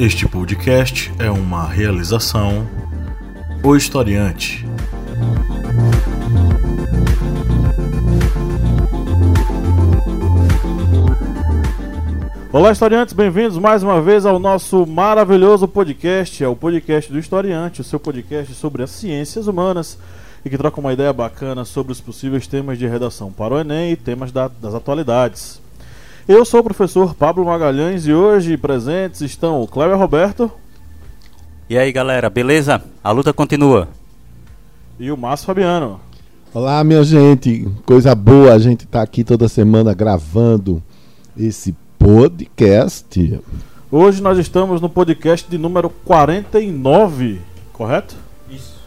Este podcast é uma realização O Historiante. Olá, historiantes, bem-vindos mais uma vez ao nosso maravilhoso podcast, é o podcast do Historiante, o seu podcast sobre as ciências humanas e que troca uma ideia bacana sobre os possíveis temas de redação para o Enem e temas da, das atualidades. Eu sou o professor Pablo Magalhães e hoje presentes estão o Cléber Roberto. E aí galera, beleza? A luta continua. E o Márcio Fabiano. Olá, minha gente, coisa boa a gente tá aqui toda semana gravando esse podcast. Hoje nós estamos no podcast de número 49, correto? Isso.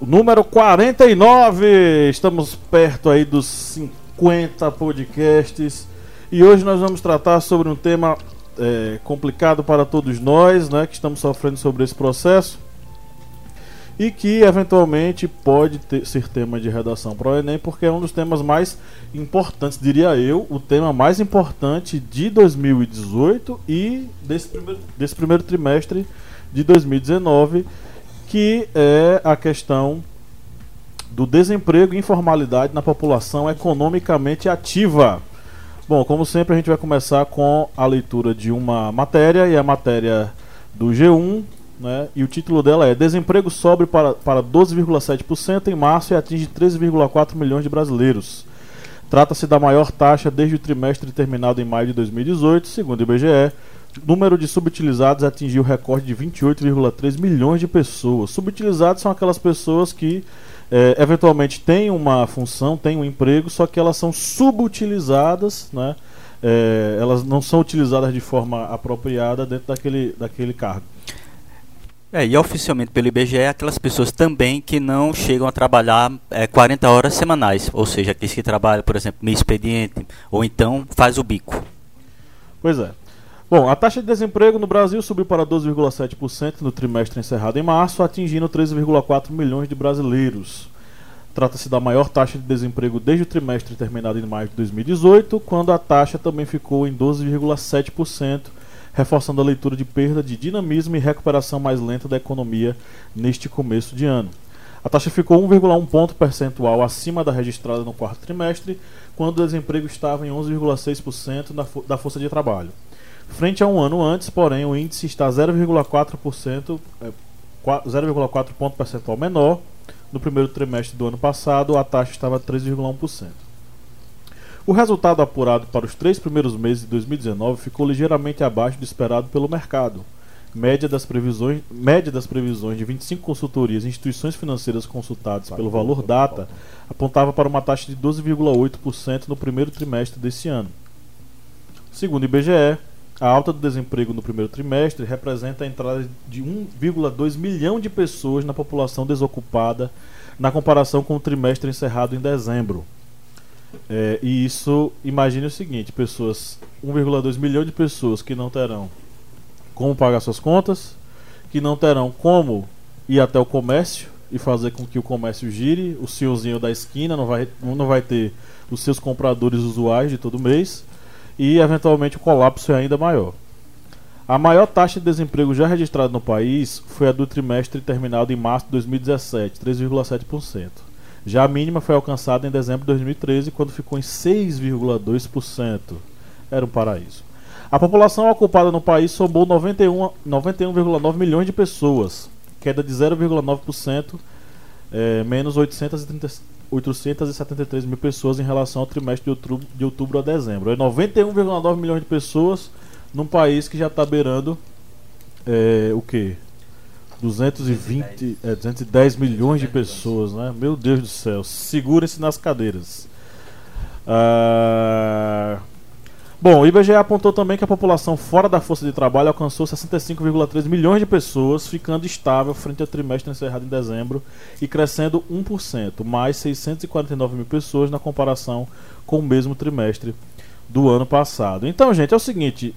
O número 49! Estamos perto aí dos 50 podcasts. E hoje nós vamos tratar sobre um tema é, complicado para todos nós, né, que estamos sofrendo sobre esse processo e que eventualmente pode ter, ser tema de redação para o Enem, porque é um dos temas mais importantes, diria eu, o tema mais importante de 2018 e desse primeiro, desse primeiro trimestre de 2019, que é a questão do desemprego e informalidade na população economicamente ativa. Bom, como sempre, a gente vai começar com a leitura de uma matéria, e a matéria do G1, né? E o título dela é Desemprego sobe para, para 12,7% em março e atinge 13,4 milhões de brasileiros. Trata-se da maior taxa desde o trimestre terminado em maio de 2018, segundo o IBGE. Número de subutilizados atingiu o recorde de 28,3 milhões de pessoas. Subutilizados são aquelas pessoas que é, eventualmente têm uma função, têm um emprego, só que elas são subutilizadas, né? É, elas não são utilizadas de forma apropriada dentro daquele, daquele cargo. É, e oficialmente pelo IBGE, aquelas pessoas também que não chegam a trabalhar é, 40 horas semanais, ou seja, aqueles que trabalham, por exemplo, meio expediente, ou então faz o bico. Pois é. Bom, a taxa de desemprego no Brasil subiu para 12,7% no trimestre encerrado em março, atingindo 13,4 milhões de brasileiros. Trata-se da maior taxa de desemprego desde o trimestre terminado em maio de 2018, quando a taxa também ficou em 12,7% reforçando a leitura de perda de dinamismo e recuperação mais lenta da economia neste começo de ano. A taxa ficou 1,1 ponto percentual acima da registrada no quarto trimestre, quando o desemprego estava em 11,6% da força de trabalho. Frente a um ano antes, porém, o índice está 0,4%, 0,4 é, ponto percentual menor. No primeiro trimestre do ano passado, a taxa estava 3,1%. O resultado apurado para os três primeiros meses de 2019 ficou ligeiramente abaixo do esperado pelo mercado. Média das previsões, média das previsões de 25 consultorias e instituições financeiras consultadas pelo Valor Data apontava para uma taxa de 12,8% no primeiro trimestre desse ano. Segundo o IBGE, a alta do desemprego no primeiro trimestre representa a entrada de 1,2 milhão de pessoas na população desocupada na comparação com o trimestre encerrado em dezembro. É, e isso, imagine o seguinte: pessoas, 1,2 milhão de pessoas que não terão como pagar suas contas, que não terão como ir até o comércio e fazer com que o comércio gire, o senhorzinho da esquina não vai, não vai ter os seus compradores usuais de todo mês e eventualmente o colapso é ainda maior. A maior taxa de desemprego já registrada no país foi a do trimestre terminado em março de 2017, 3,7%. Já a mínima foi alcançada em dezembro de 2013, quando ficou em 6,2%. Era um paraíso. A população ocupada no país somou 91,9 91, milhões de pessoas, queda de 0,9%, é, menos 830, 873 mil pessoas em relação ao trimestre de outubro, de outubro a dezembro. É 91,9 milhões de pessoas num país que já está beirando é, o quê? 220, 210, é, 210 milhões de pessoas, né? Meu Deus do céu, segurem-se nas cadeiras. Ah, bom, o IBGE apontou também que a população fora da força de trabalho alcançou 65,3 milhões de pessoas, ficando estável frente ao trimestre encerrado em dezembro e crescendo 1%, mais 649 mil pessoas na comparação com o mesmo trimestre do ano passado. Então, gente, é o seguinte: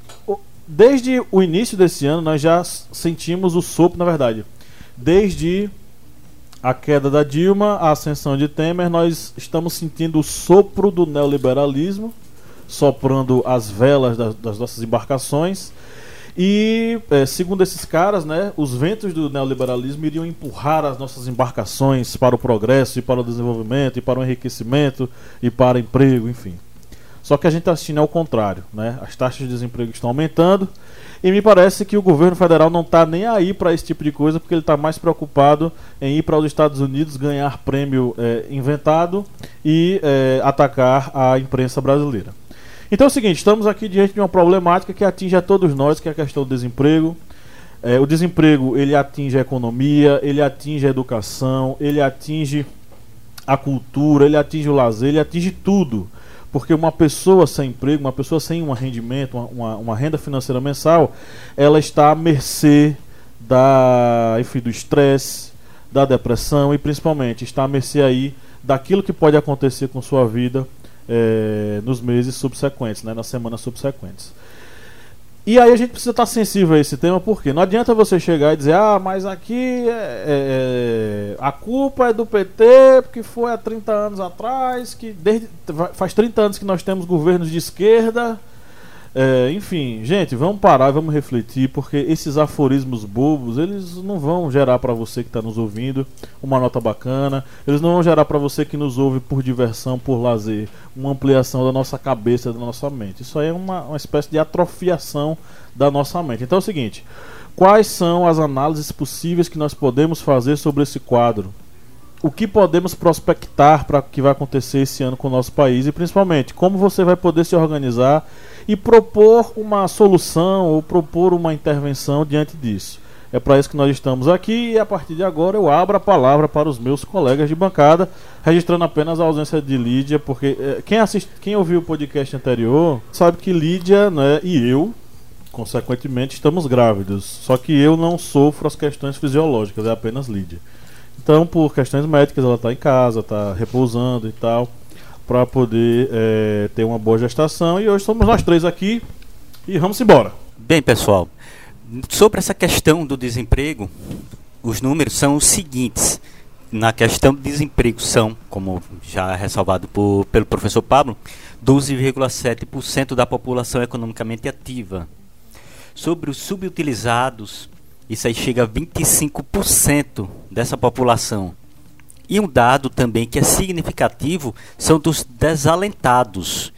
desde o início desse ano nós já sentimos o sopro, na verdade. Desde a queda da Dilma, a ascensão de Temer, nós estamos sentindo o sopro do neoliberalismo soprando as velas das, das nossas embarcações. E, é, segundo esses caras, né, os ventos do neoliberalismo iriam empurrar as nossas embarcações para o progresso e para o desenvolvimento e para o enriquecimento e para emprego, enfim. Só que a gente está assistindo ao contrário, né? As taxas de desemprego estão aumentando e me parece que o governo federal não está nem aí para esse tipo de coisa porque ele está mais preocupado em ir para os Estados Unidos ganhar prêmio é, inventado e é, atacar a imprensa brasileira. Então é o seguinte, estamos aqui diante de uma problemática que atinge a todos nós, que é a questão do desemprego. É, o desemprego ele atinge a economia, ele atinge a educação, ele atinge a cultura, ele atinge o lazer, ele atinge tudo. Porque uma pessoa sem emprego, uma pessoa sem um rendimento, uma, uma, uma renda financeira mensal, ela está à mercê da, enfim, do estresse, da depressão e principalmente está à mercê aí daquilo que pode acontecer com sua vida é, nos meses subsequentes, né, nas semanas subsequentes. E aí a gente precisa estar sensível a esse tema, porque não adianta você chegar e dizer, ah, mas aqui é, é, é a culpa é do PT, porque foi há 30 anos atrás, que desde, faz 30 anos que nós temos governos de esquerda é, enfim, gente, vamos parar vamos refletir, porque esses aforismos bobos, eles não vão gerar para você que está nos ouvindo uma nota bacana, eles não vão gerar para você que nos ouve por diversão, por lazer, uma ampliação da nossa cabeça, da nossa mente. Isso aí é uma, uma espécie de atrofiação da nossa mente. Então é o seguinte: quais são as análises possíveis que nós podemos fazer sobre esse quadro? O que podemos prospectar para o que vai acontecer esse ano com o nosso país e principalmente como você vai poder se organizar e propor uma solução ou propor uma intervenção diante disso. É para isso que nós estamos aqui e a partir de agora eu abro a palavra para os meus colegas de bancada, registrando apenas a ausência de Lídia, porque é, quem, assiste, quem ouviu o podcast anterior sabe que Lídia né, e eu, consequentemente, estamos grávidos. Só que eu não sofro as questões fisiológicas, é apenas Lídia. Então, por questões médicas, ela está em casa, está repousando e tal, para poder é, ter uma boa gestação. E hoje somos nós três aqui e vamos embora. Bem, pessoal, sobre essa questão do desemprego, os números são os seguintes. Na questão do desemprego são, como já ressalvado por, pelo professor Pablo, 12,7% da população economicamente ativa. Sobre os subutilizados, isso aí chega a 25% dessa população. E um dado também que é significativo são dos desalentados.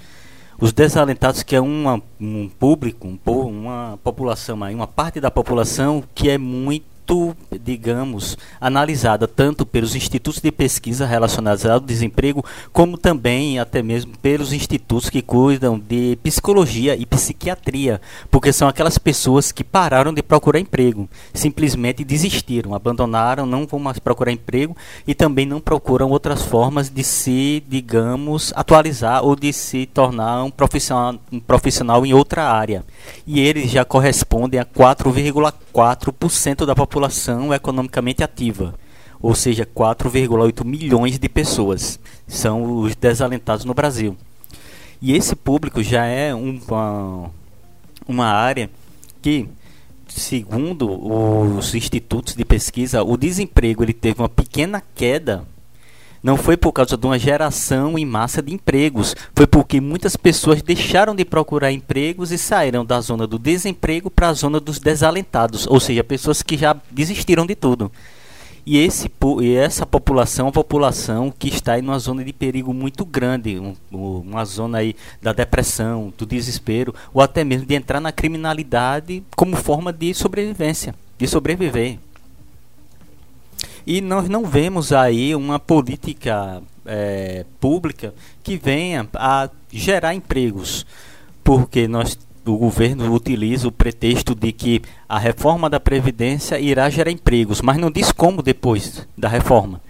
Os desalentados, que é uma, um público, um, uma população, uma parte da população que é muito muito, digamos, analisada tanto pelos institutos de pesquisa relacionados ao desemprego, como também até mesmo pelos institutos que cuidam de psicologia e psiquiatria, porque são aquelas pessoas que pararam de procurar emprego, simplesmente desistiram, abandonaram, não vão mais procurar emprego e também não procuram outras formas de se, digamos, atualizar ou de se tornar um profissional, um profissional em outra área. E eles já correspondem a 4,4% da população população economicamente ativa, ou seja, 4,8 milhões de pessoas são os desalentados no Brasil. E esse público já é uma, uma área que, segundo os institutos de pesquisa, o desemprego ele teve uma pequena queda não foi por causa de uma geração em massa de empregos, foi porque muitas pessoas deixaram de procurar empregos e saíram da zona do desemprego para a zona dos desalentados, ou seja, pessoas que já desistiram de tudo. E, esse, e essa população é uma população que está em uma zona de perigo muito grande, um, uma zona aí da depressão, do desespero, ou até mesmo de entrar na criminalidade como forma de sobrevivência, de sobreviver. E nós não vemos aí uma política é, pública que venha a gerar empregos, porque nós o governo utiliza o pretexto de que a reforma da Previdência irá gerar empregos, mas não diz como depois da reforma.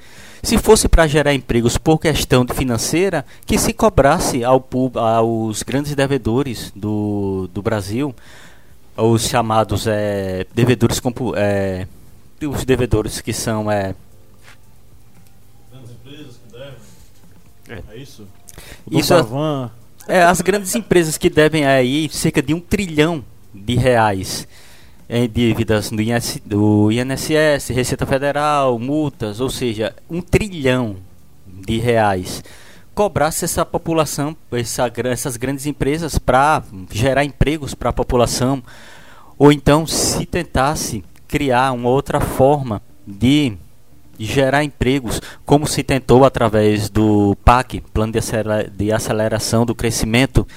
Se fosse para gerar empregos por questão financeira, que se cobrasse ao, aos grandes devedores do, do Brasil, os chamados é, devedores é, os devedores que são é grandes empresas que devem. É, é isso. O isso é, é, as grandes empresas que devem aí cerca de um trilhão de reais em dívidas do, INS, do INSS, Receita Federal, multas, ou seja, um trilhão de reais cobrasse essa população, essa, essas grandes empresas para gerar empregos para a população, Ou então, se tentasse criar uma outra forma de gerar empregos, como se tentou através do PAC, Plano de Aceleração do Crescimento,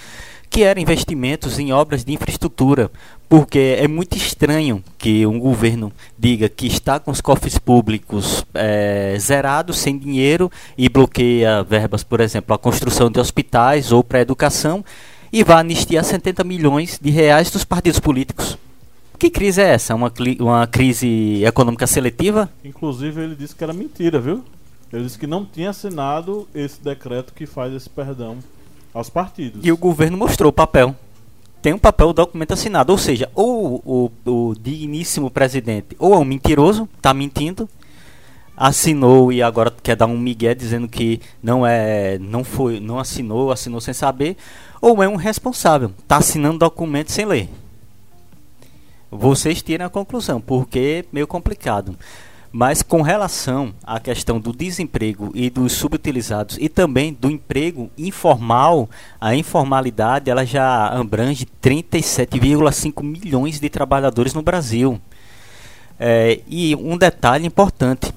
que eram investimentos em obras de infraestrutura, porque é muito estranho que um governo diga que está com os cofres públicos é, zerados, sem dinheiro, e bloqueia verbas, por exemplo, a construção de hospitais ou para a educação, e vá anistiar 70 milhões de reais dos partidos políticos. Que crise é essa? Uma, uma crise econômica seletiva? Inclusive, ele disse que era mentira, viu? Ele disse que não tinha assinado esse decreto que faz esse perdão aos partidos. E o governo mostrou o papel. Tem um papel, o documento assinado. Ou seja, ou o, o digníssimo presidente ou é um mentiroso, está mentindo, assinou e agora quer dar um migué dizendo que não é não foi não assinou assinou sem saber ou é um responsável está assinando documento sem ler vocês tiram a conclusão porque é meio complicado mas com relação à questão do desemprego e dos subutilizados e também do emprego informal, a informalidade ela já abrange 37,5 milhões de trabalhadores no Brasil. É, e um detalhe importante: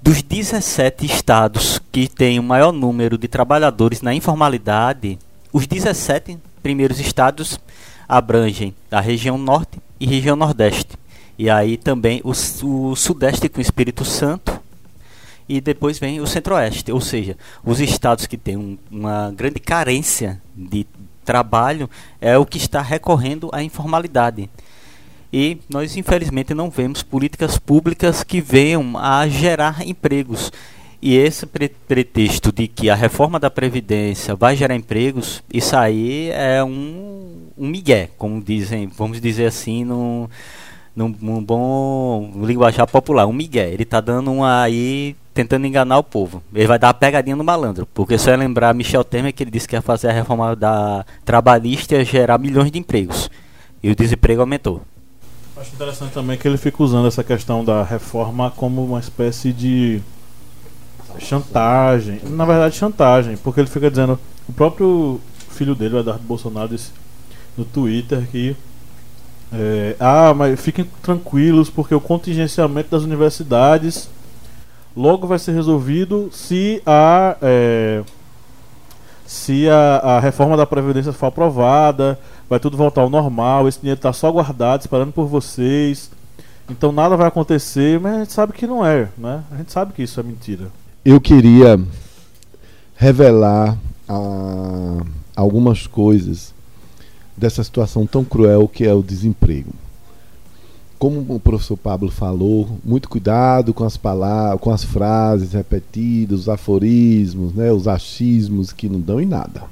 dos 17 estados que têm o maior número de trabalhadores na informalidade, os 17 primeiros estados abrangem a região norte e região nordeste. E aí também o, o Sudeste com o Espírito Santo. E depois vem o Centro-Oeste, ou seja, os estados que têm um, uma grande carência de trabalho é o que está recorrendo à informalidade. E nós, infelizmente, não vemos políticas públicas que venham a gerar empregos. E esse pre pretexto de que a reforma da Previdência vai gerar empregos, isso aí é um, um migué, como dizem, vamos dizer assim, no, num, num bom linguajar popular, um migué. Ele tá dando um aí tentando enganar o povo. Ele vai dar uma pegadinha no malandro, porque só é lembrar Michel Temer que ele disse que ia fazer a reforma da trabalhista e gerar milhões de empregos. E o desemprego aumentou. Acho interessante também que ele fica usando essa questão da reforma como uma espécie de chantagem. Na verdade, chantagem, porque ele fica dizendo. O próprio filho dele, o Eduardo Bolsonaro, disse no Twitter que é, ah, mas fiquem tranquilos porque o contingenciamento das universidades logo vai ser resolvido se a é, se a, a, reforma da previdência for aprovada, vai tudo voltar ao normal, esse dinheiro está só guardado, esperando por vocês. Então nada vai acontecer, mas a gente sabe que não é, né? A gente sabe que isso é mentira. Eu queria revelar ah, algumas coisas dessa situação tão cruel que é o desemprego. Como o professor Pablo falou, muito cuidado com as palavras, com as frases repetidas, os aforismos, né, os achismos que não dão em nada.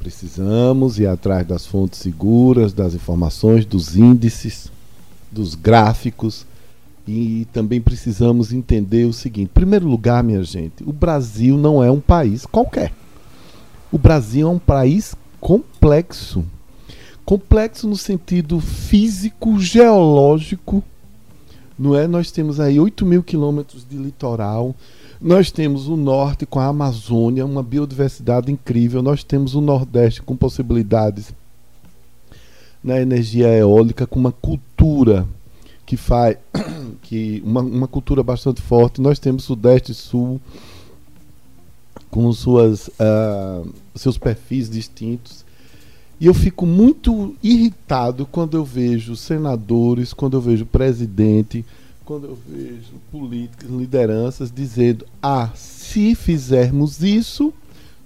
Precisamos ir atrás das fontes seguras, das informações, dos índices, dos gráficos e também precisamos entender o seguinte: em primeiro lugar, minha gente, o Brasil não é um país qualquer. O Brasil é um país complexo. Complexo no sentido físico, geológico, não é? Nós temos aí 8 mil quilômetros de litoral, nós temos o norte com a Amazônia, uma biodiversidade incrível, nós temos o nordeste com possibilidades na energia eólica, com uma cultura que faz que uma, uma cultura bastante forte, nós temos sudeste e sul com suas uh, seus perfis distintos e eu fico muito irritado quando eu vejo senadores, quando eu vejo presidente, quando eu vejo políticos, lideranças dizendo: ah, se fizermos isso,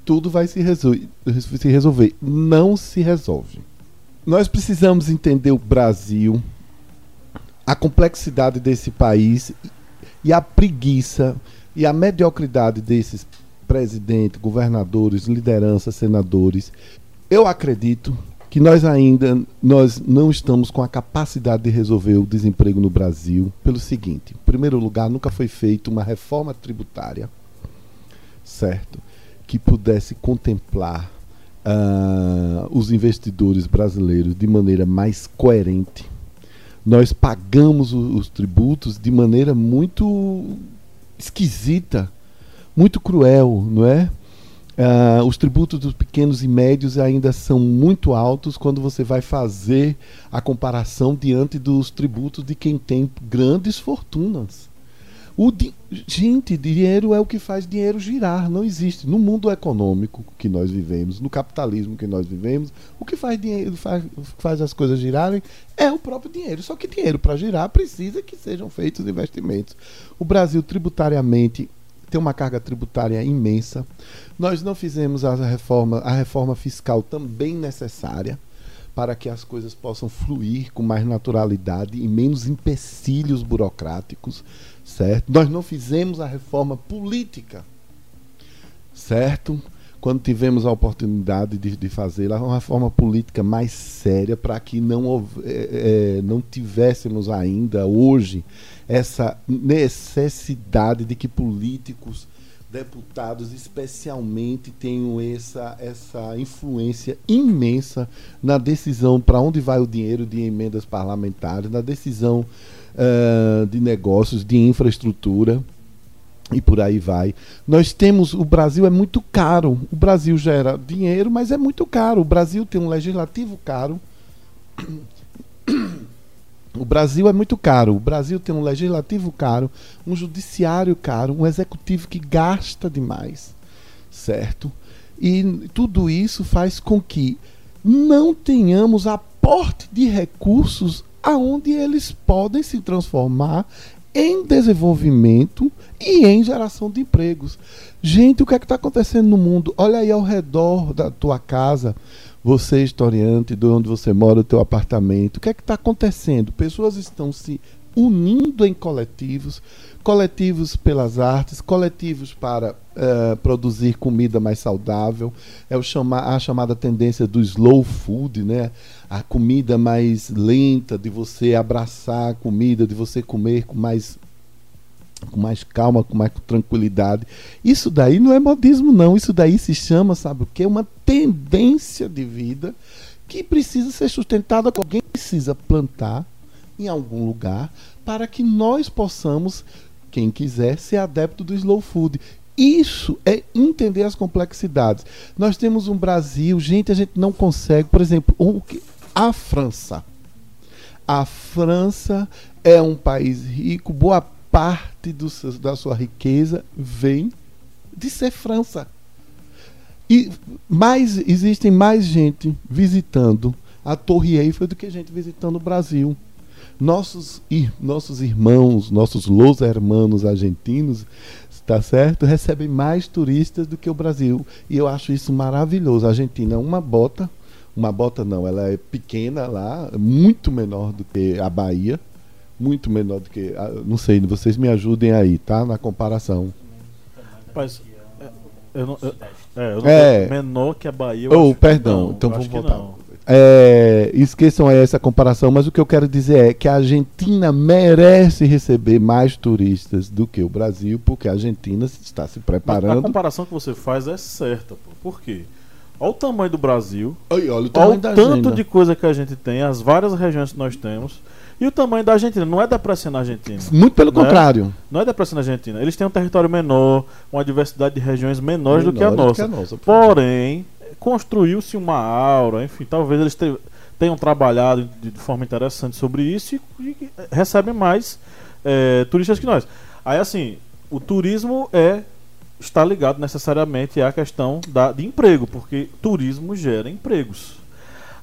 tudo vai se, se resolver. Não se resolve. Nós precisamos entender o Brasil, a complexidade desse país e a preguiça e a mediocridade desses presidentes, governadores, lideranças, senadores. Eu acredito que nós ainda nós não estamos com a capacidade de resolver o desemprego no Brasil pelo seguinte: em primeiro lugar, nunca foi feita uma reforma tributária, certo, que pudesse contemplar uh, os investidores brasileiros de maneira mais coerente. Nós pagamos os, os tributos de maneira muito esquisita, muito cruel, não é? Uh, os tributos dos pequenos e médios ainda são muito altos quando você vai fazer a comparação diante dos tributos de quem tem grandes fortunas. Di gente, dinheiro é o que faz dinheiro girar. Não existe. No mundo econômico que nós vivemos, no capitalismo que nós vivemos, o que faz, dinheiro, faz, faz as coisas girarem é o próprio dinheiro. Só que dinheiro para girar precisa que sejam feitos investimentos. O Brasil, tributariamente, tem uma carga tributária imensa. Nós não fizemos a reforma, a reforma fiscal também necessária para que as coisas possam fluir com mais naturalidade e menos empecilhos burocráticos, certo? Nós não fizemos a reforma política, certo? Quando tivemos a oportunidade de, de fazê-la, uma reforma política mais séria para que não, é, é, não tivéssemos ainda hoje essa necessidade de que políticos, deputados especialmente, tenham essa, essa influência imensa na decisão para onde vai o dinheiro de emendas parlamentares, na decisão uh, de negócios, de infraestrutura e por aí vai. Nós temos, o Brasil é muito caro. O Brasil gera dinheiro, mas é muito caro. O Brasil tem um legislativo caro. O Brasil é muito caro. O Brasil tem um legislativo caro, um judiciário caro, um executivo que gasta demais, certo? E tudo isso faz com que não tenhamos aporte de recursos aonde eles podem se transformar em desenvolvimento e em geração de empregos. Gente, o que é que está acontecendo no mundo? Olha aí ao redor da tua casa você, historiante, de onde você mora, o teu apartamento, o que é que está acontecendo? Pessoas estão se unindo em coletivos, coletivos pelas artes, coletivos para uh, produzir comida mais saudável, é o chama a chamada tendência do slow food, né? A comida mais lenta, de você abraçar a comida, de você comer com mais com mais calma, com mais tranquilidade. Isso daí não é modismo, não. Isso daí se chama, sabe o que? Uma tendência de vida que precisa ser sustentada. Alguém precisa plantar em algum lugar para que nós possamos, quem quiser, ser adepto do slow food. Isso é entender as complexidades. Nós temos um Brasil, gente, a gente não consegue, por exemplo, a França. A França é um país rico, boa parte do, da sua riqueza vem de ser França. E mais, existem mais gente visitando a Torre Eiffel do que gente visitando o Brasil. Nossos, nossos irmãos, nossos los hermanos argentinos, está certo? Recebem mais turistas do que o Brasil. E eu acho isso maravilhoso. A Argentina é uma bota, uma bota não, ela é pequena lá, muito menor do que a Bahia muito menor do que. Não sei, vocês me ajudem aí, tá? Na comparação. Mas, é, eu não, eu, é, eu não é. menor que a Bahia. Oh, perdão, não, então vamos voltar. É, esqueçam aí essa comparação, mas o que eu quero dizer é que a Argentina merece receber mais turistas do que o Brasil, porque a Argentina está se preparando. Mas a comparação que você faz é certa, pô. por quê? Olha o tamanho do Brasil, olha, olha o, olha o tanto agenda. de coisa que a gente tem, as várias regiões que nós temos. E o tamanho da Argentina não é depressão na Argentina. Muito pelo né? contrário. Não é depressão na Argentina. Eles têm um território menor, uma diversidade de regiões menores do que a nossa. Que a nossa Porém, construiu-se uma aura, enfim, talvez eles tenham trabalhado de, forma interessante sobre isso e, e recebem mais é, turistas que nós. Aí, assim, o turismo é está ligado necessariamente à questão da, de emprego, porque turismo gera empregos.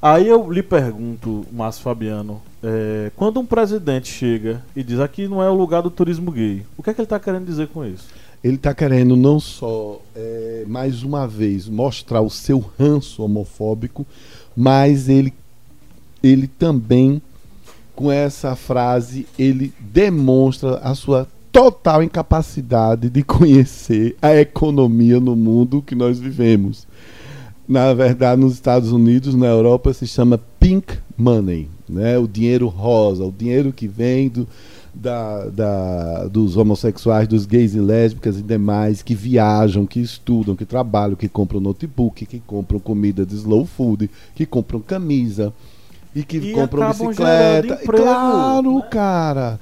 Aí eu lhe pergunto, Márcio Fabiano, é, quando um presidente chega e diz aqui não é o lugar do turismo gay, o que é que ele está querendo dizer com isso? Ele está querendo não só, é, mais uma vez, mostrar o seu ranço homofóbico, mas ele, ele também, com essa frase, ele demonstra a sua total incapacidade de conhecer a economia no mundo que nós vivemos na verdade, nos Estados Unidos, na Europa, se chama pink money, né? o dinheiro rosa, o dinheiro que vem do, da, da, dos homossexuais, dos gays e lésbicas e demais que viajam, que estudam, que trabalham, que compram notebook, que compram comida de slow food, que compram camisa e que e compram bicicleta. Emprego, claro, né? cara.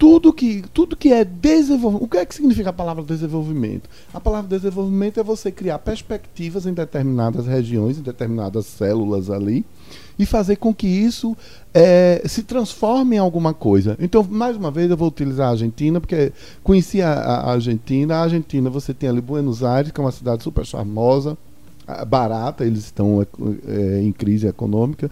Tudo que, tudo que é desenvolvimento. O que é que significa a palavra desenvolvimento? A palavra desenvolvimento é você criar perspectivas em determinadas regiões, em determinadas células ali, e fazer com que isso é, se transforme em alguma coisa. Então, mais uma vez, eu vou utilizar a Argentina, porque conheci a, a Argentina. A Argentina, você tem ali Buenos Aires, que é uma cidade super charmosa, barata, eles estão é, em crise econômica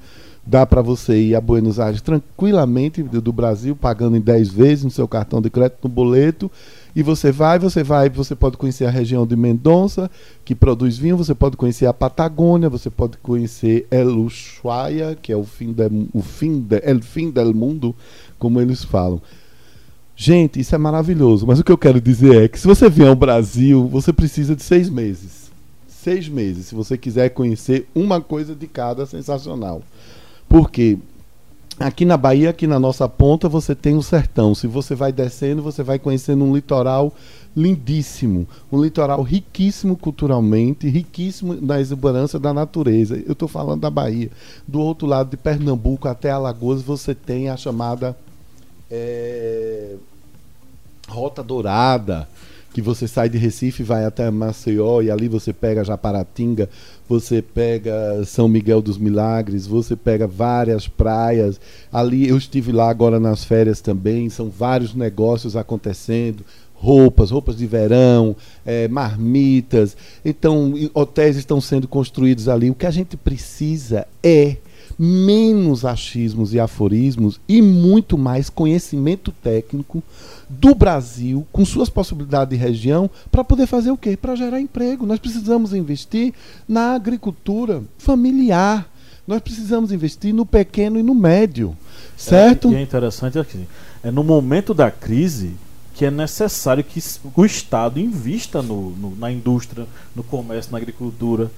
dá para você ir a Buenos Aires tranquilamente do Brasil, pagando em 10 vezes no seu cartão de crédito, no boleto, e você vai, você vai, você pode conhecer a região de Mendonça, que produz vinho, você pode conhecer a Patagônia, você pode conhecer El Ushuaia, que é o fim, de, o fim, de, el fim del mundo, como eles falam. Gente, isso é maravilhoso, mas o que eu quero dizer é que se você vier ao Brasil, você precisa de seis meses. Seis meses, se você quiser conhecer uma coisa de cada sensacional. Porque aqui na Bahia, aqui na nossa ponta, você tem o sertão. Se você vai descendo, você vai conhecendo um litoral lindíssimo, um litoral riquíssimo culturalmente, riquíssimo na exuberância da natureza. Eu estou falando da Bahia. Do outro lado de Pernambuco até Alagoas, você tem a chamada é, Rota Dourada que você sai de Recife, vai até Maceió e ali você pega Japaratinga, você pega São Miguel dos Milagres, você pega várias praias. Ali eu estive lá agora nas férias também, são vários negócios acontecendo, roupas, roupas de verão, é, marmitas. Então, hotéis estão sendo construídos ali. O que a gente precisa é menos achismos e aforismos e muito mais conhecimento técnico do Brasil, com suas possibilidades de região, para poder fazer o quê? Para gerar emprego. Nós precisamos investir na agricultura familiar. Nós precisamos investir no pequeno e no médio. Certo? É, e é interessante aqui. É no momento da crise que é necessário que o Estado invista no, no na indústria, no comércio, na agricultura.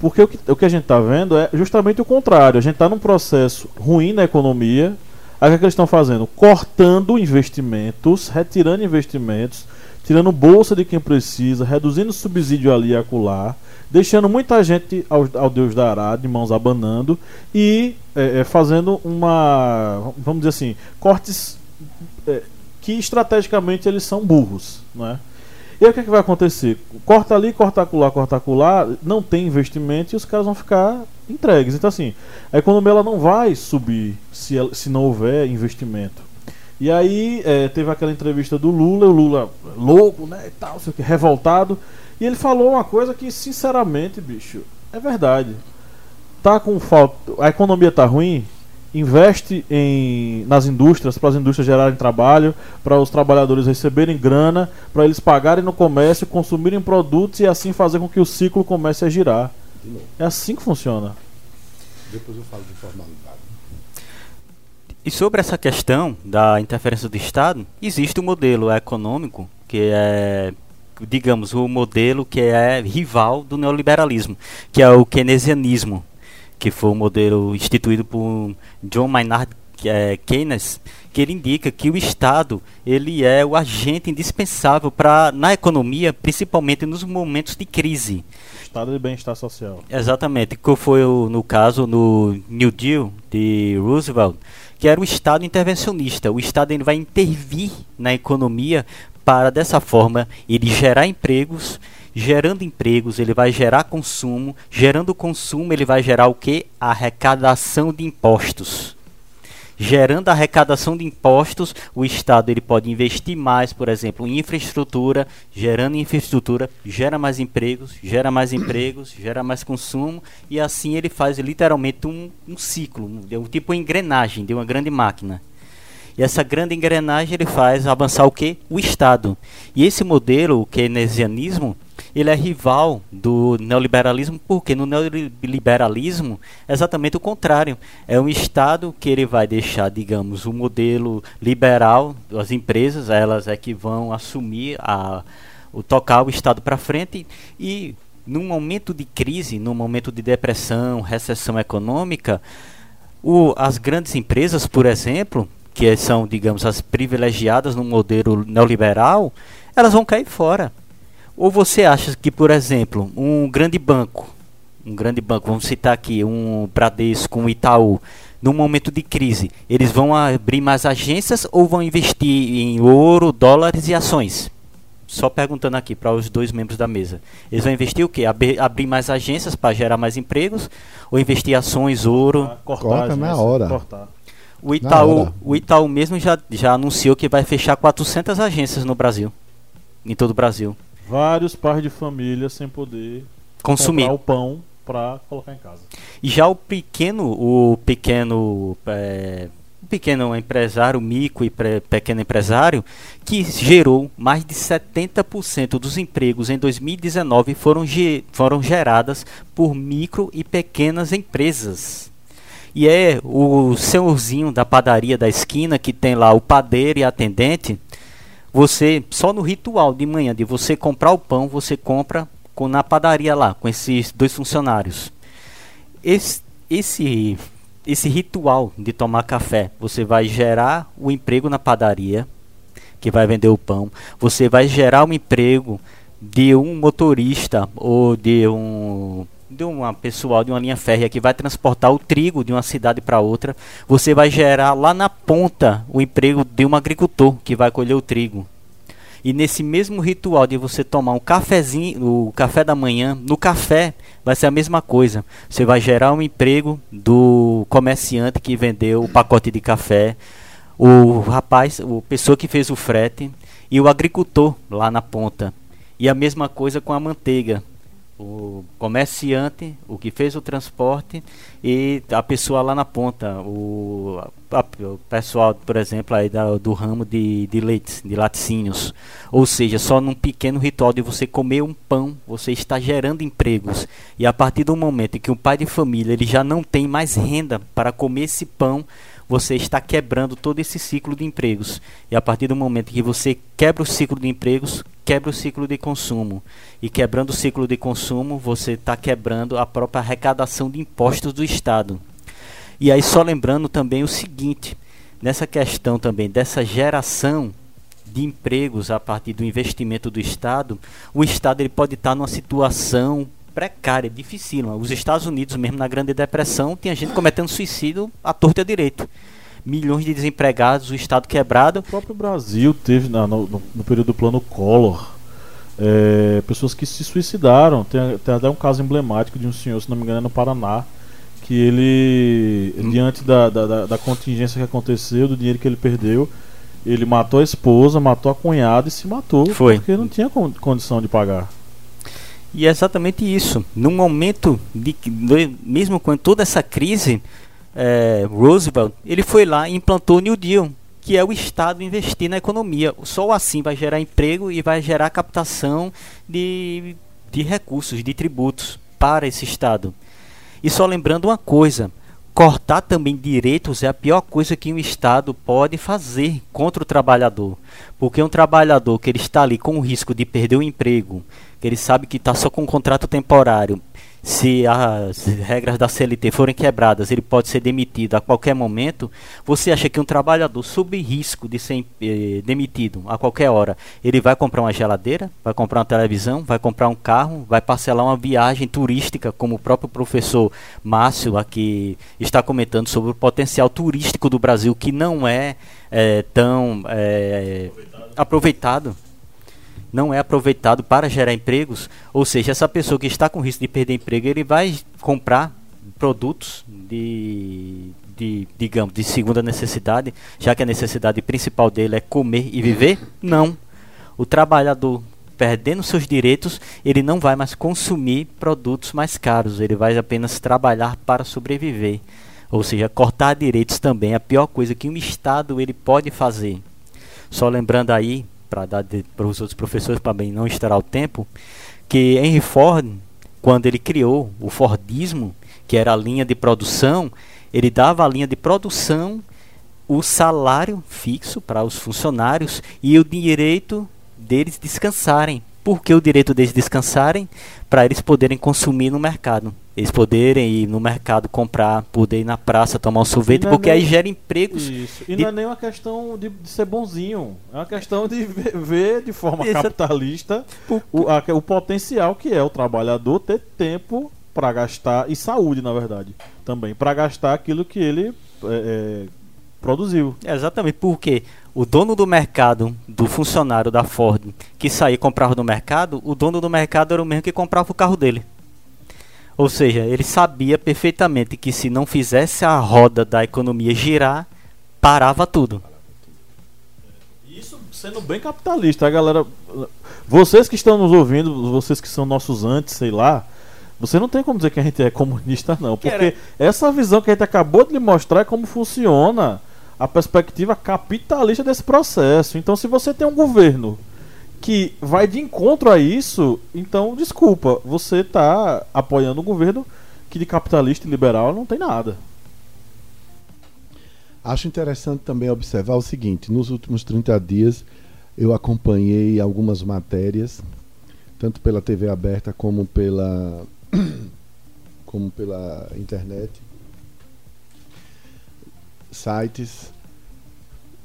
Porque o que, o que a gente está vendo é justamente o contrário. A gente está num processo ruim na economia, Aí o que, é eles estão fazendo? Cortando investimentos, retirando investimentos, tirando bolsa de quem precisa, reduzindo subsídio ali e acolá, deixando muita gente ao, ao Deus dará, de mãos abanando, e é, é, fazendo uma, vamos dizer assim, cortes é, que estrategicamente eles são burros. Né? E aí o que, é que vai acontecer? Corta ali, corta acolá, corta acolá, não tem investimento e os caras vão ficar entregues. Então, assim, a economia ela não vai subir se, ela, se não houver investimento. E aí é, teve aquela entrevista do Lula, o Lula louco, né, e tal, sei o que, revoltado, e ele falou uma coisa que, sinceramente, bicho, é verdade. Tá com falta, a economia tá ruim, investe em, nas indústrias, para as indústrias gerarem trabalho, para os trabalhadores receberem grana, para eles pagarem no comércio, consumirem produtos e assim fazer com que o ciclo comece a girar. É assim que funciona. Depois eu falo de formalidade. E sobre essa questão da interferência do Estado, existe um modelo econômico que é, digamos, o modelo que é rival do neoliberalismo, que é o keynesianismo, que foi o um modelo instituído por John Maynard é, Keynes, que ele indica que o Estado ele é o agente indispensável para na economia, principalmente nos momentos de crise. Estado de bem-estar social. Exatamente, que foi o, no caso no New Deal de Roosevelt, que era o Estado intervencionista. O Estado ele vai intervir na economia para dessa forma ele gerar empregos gerando empregos, ele vai gerar consumo, gerando consumo, ele vai gerar o que? Arrecadação de impostos gerando arrecadação de impostos, o Estado ele pode investir mais, por exemplo, em infraestrutura, gerando infraestrutura, gera mais empregos, gera mais empregos, gera mais consumo, e assim ele faz literalmente um, um ciclo, um, tipo de engrenagem de uma grande máquina. E essa grande engrenagem ele faz avançar o que? O Estado. E esse modelo, o keynesianismo, ele é rival do neoliberalismo, porque no neoliberalismo é exatamente o contrário. É um Estado que ele vai deixar, digamos, o um modelo liberal, as empresas, elas é que vão assumir a, o tocar o Estado para frente e num momento de crise, num momento de depressão, recessão econômica, o, as grandes empresas, por exemplo, que são, digamos, as privilegiadas no modelo neoliberal, elas vão cair fora. Ou você acha que, por exemplo, um grande banco, um grande banco, vamos citar aqui um Bradesco, um Itaú, num momento de crise, eles vão abrir mais agências ou vão investir em ouro, dólares e ações? Só perguntando aqui para os dois membros da mesa. Eles vão investir o quê? Abrir mais agências para gerar mais empregos ou investir ações, ouro? Ah, cortar Corta na hora. Cortar. O Itaú, o Itaú mesmo já, já anunciou que vai fechar 400 agências no Brasil. Em todo o Brasil. Vários pais de família sem poder consumir o pão para colocar em casa. E já o pequeno, o pequeno é, pequeno empresário, micro e pequeno empresário, que gerou mais de 70% dos empregos em 2019 foram, ge foram geradas por micro e pequenas empresas. E é o senhorzinho da padaria da esquina que tem lá o padeiro e atendente. Você, só no ritual de manhã de você comprar o pão, você compra com, na padaria lá, com esses dois funcionários. Esse, esse esse ritual de tomar café, você vai gerar o emprego na padaria, que vai vender o pão, você vai gerar um emprego de um motorista ou de um de uma pessoal de uma linha férrea que vai transportar o trigo de uma cidade para outra, você vai gerar lá na ponta o emprego de um agricultor que vai colher o trigo. E nesse mesmo ritual de você tomar um cafezinho, o café da manhã, no café vai ser a mesma coisa. Você vai gerar um emprego do comerciante que vendeu o pacote de café, o rapaz, o pessoa que fez o frete e o agricultor lá na ponta. E a mesma coisa com a manteiga o comerciante, o que fez o transporte e a pessoa lá na ponta, o, a, o pessoal, por exemplo, aí da, do ramo de, de leites, de laticínios. Ou seja, só num pequeno ritual de você comer um pão, você está gerando empregos. E a partir do momento em que o pai de família ele já não tem mais renda para comer esse pão, você está quebrando todo esse ciclo de empregos. E a partir do momento que você quebra o ciclo de empregos, quebra o ciclo de consumo. E quebrando o ciclo de consumo, você está quebrando a própria arrecadação de impostos do Estado. E aí, só lembrando também o seguinte: nessa questão também dessa geração de empregos a partir do investimento do Estado, o Estado ele pode estar numa situação precária, dificílima. Os Estados Unidos, mesmo na Grande Depressão, tinha gente cometendo suicídio à torta e à direito. Milhões de desempregados, o Estado quebrado. O próprio Brasil teve, no, no, no período do plano Collor, é, pessoas que se suicidaram. Tem, tem, até um caso emblemático de um senhor, se não me engano, é no Paraná, que ele, hum. diante da, da, da contingência que aconteceu, do dinheiro que ele perdeu, ele matou a esposa, matou a cunhada e se matou. Foi. Porque não tinha condição de pagar. E é exatamente isso. No momento de mesmo com toda essa crise, é, Roosevelt ele foi lá e implantou o New Deal, que é o Estado investir na economia. Só assim vai gerar emprego e vai gerar captação de, de recursos, de tributos para esse Estado. E só lembrando uma coisa: cortar também direitos é a pior coisa que um Estado pode fazer contra o trabalhador. Porque um trabalhador que ele está ali com o risco de perder o emprego, que ele sabe que está só com um contrato temporário, se as regras da CLT forem quebradas, ele pode ser demitido a qualquer momento. Você acha que um trabalhador sob risco de ser eh, demitido a qualquer hora, ele vai comprar uma geladeira, vai comprar uma televisão, vai comprar um carro, vai parcelar uma viagem turística, como o próprio professor Márcio aqui está comentando sobre o potencial turístico do Brasil que não é, é tão é, aproveitado. aproveitado não é aproveitado para gerar empregos, ou seja, essa pessoa que está com risco de perder emprego, ele vai comprar produtos de, de digamos, de segunda necessidade, já que a necessidade principal dele é comer e viver? Não. O trabalhador perdendo seus direitos, ele não vai mais consumir produtos mais caros, ele vai apenas trabalhar para sobreviver. Ou seja, cortar direitos também é a pior coisa que um Estado ele pode fazer. Só lembrando aí, para dar para os outros professores para bem não estourar o tempo, que Henry Ford, quando ele criou o Fordismo, que era a linha de produção, ele dava a linha de produção, o salário fixo para os funcionários e o direito deles descansarem. Por que o direito deles descansarem? Para eles poderem consumir no mercado eles poderem ir no mercado comprar, poder ir na praça tomar um sorvete, é porque nem... aí gera empregos. Isso. E de... não é nem uma questão de, de, ser bonzinho, é uma questão de ver de forma capitalista o, a, o potencial que é o trabalhador ter tempo para gastar e saúde, na verdade, também, para gastar aquilo que ele é, é, produziu. Exatamente, porque o dono do mercado, do funcionário da Ford, que saía e comprava no mercado, o dono do mercado era o mesmo que comprava o carro dele. Ou seja, ele sabia perfeitamente que se não fizesse a roda da economia girar, parava tudo. Isso sendo bem capitalista, a galera. Vocês que estão nos ouvindo, vocês que são nossos antes, sei lá, você não tem como dizer que a gente é comunista, não. Porque essa visão que a gente acabou de lhe mostrar é como funciona a perspectiva capitalista desse processo. Então, se você tem um governo que vai de encontro a isso, então, desculpa, você está apoiando um governo que de capitalista e liberal não tem nada. Acho interessante também observar o seguinte: nos últimos 30 dias eu acompanhei algumas matérias, tanto pela TV aberta como pela, como pela internet, sites,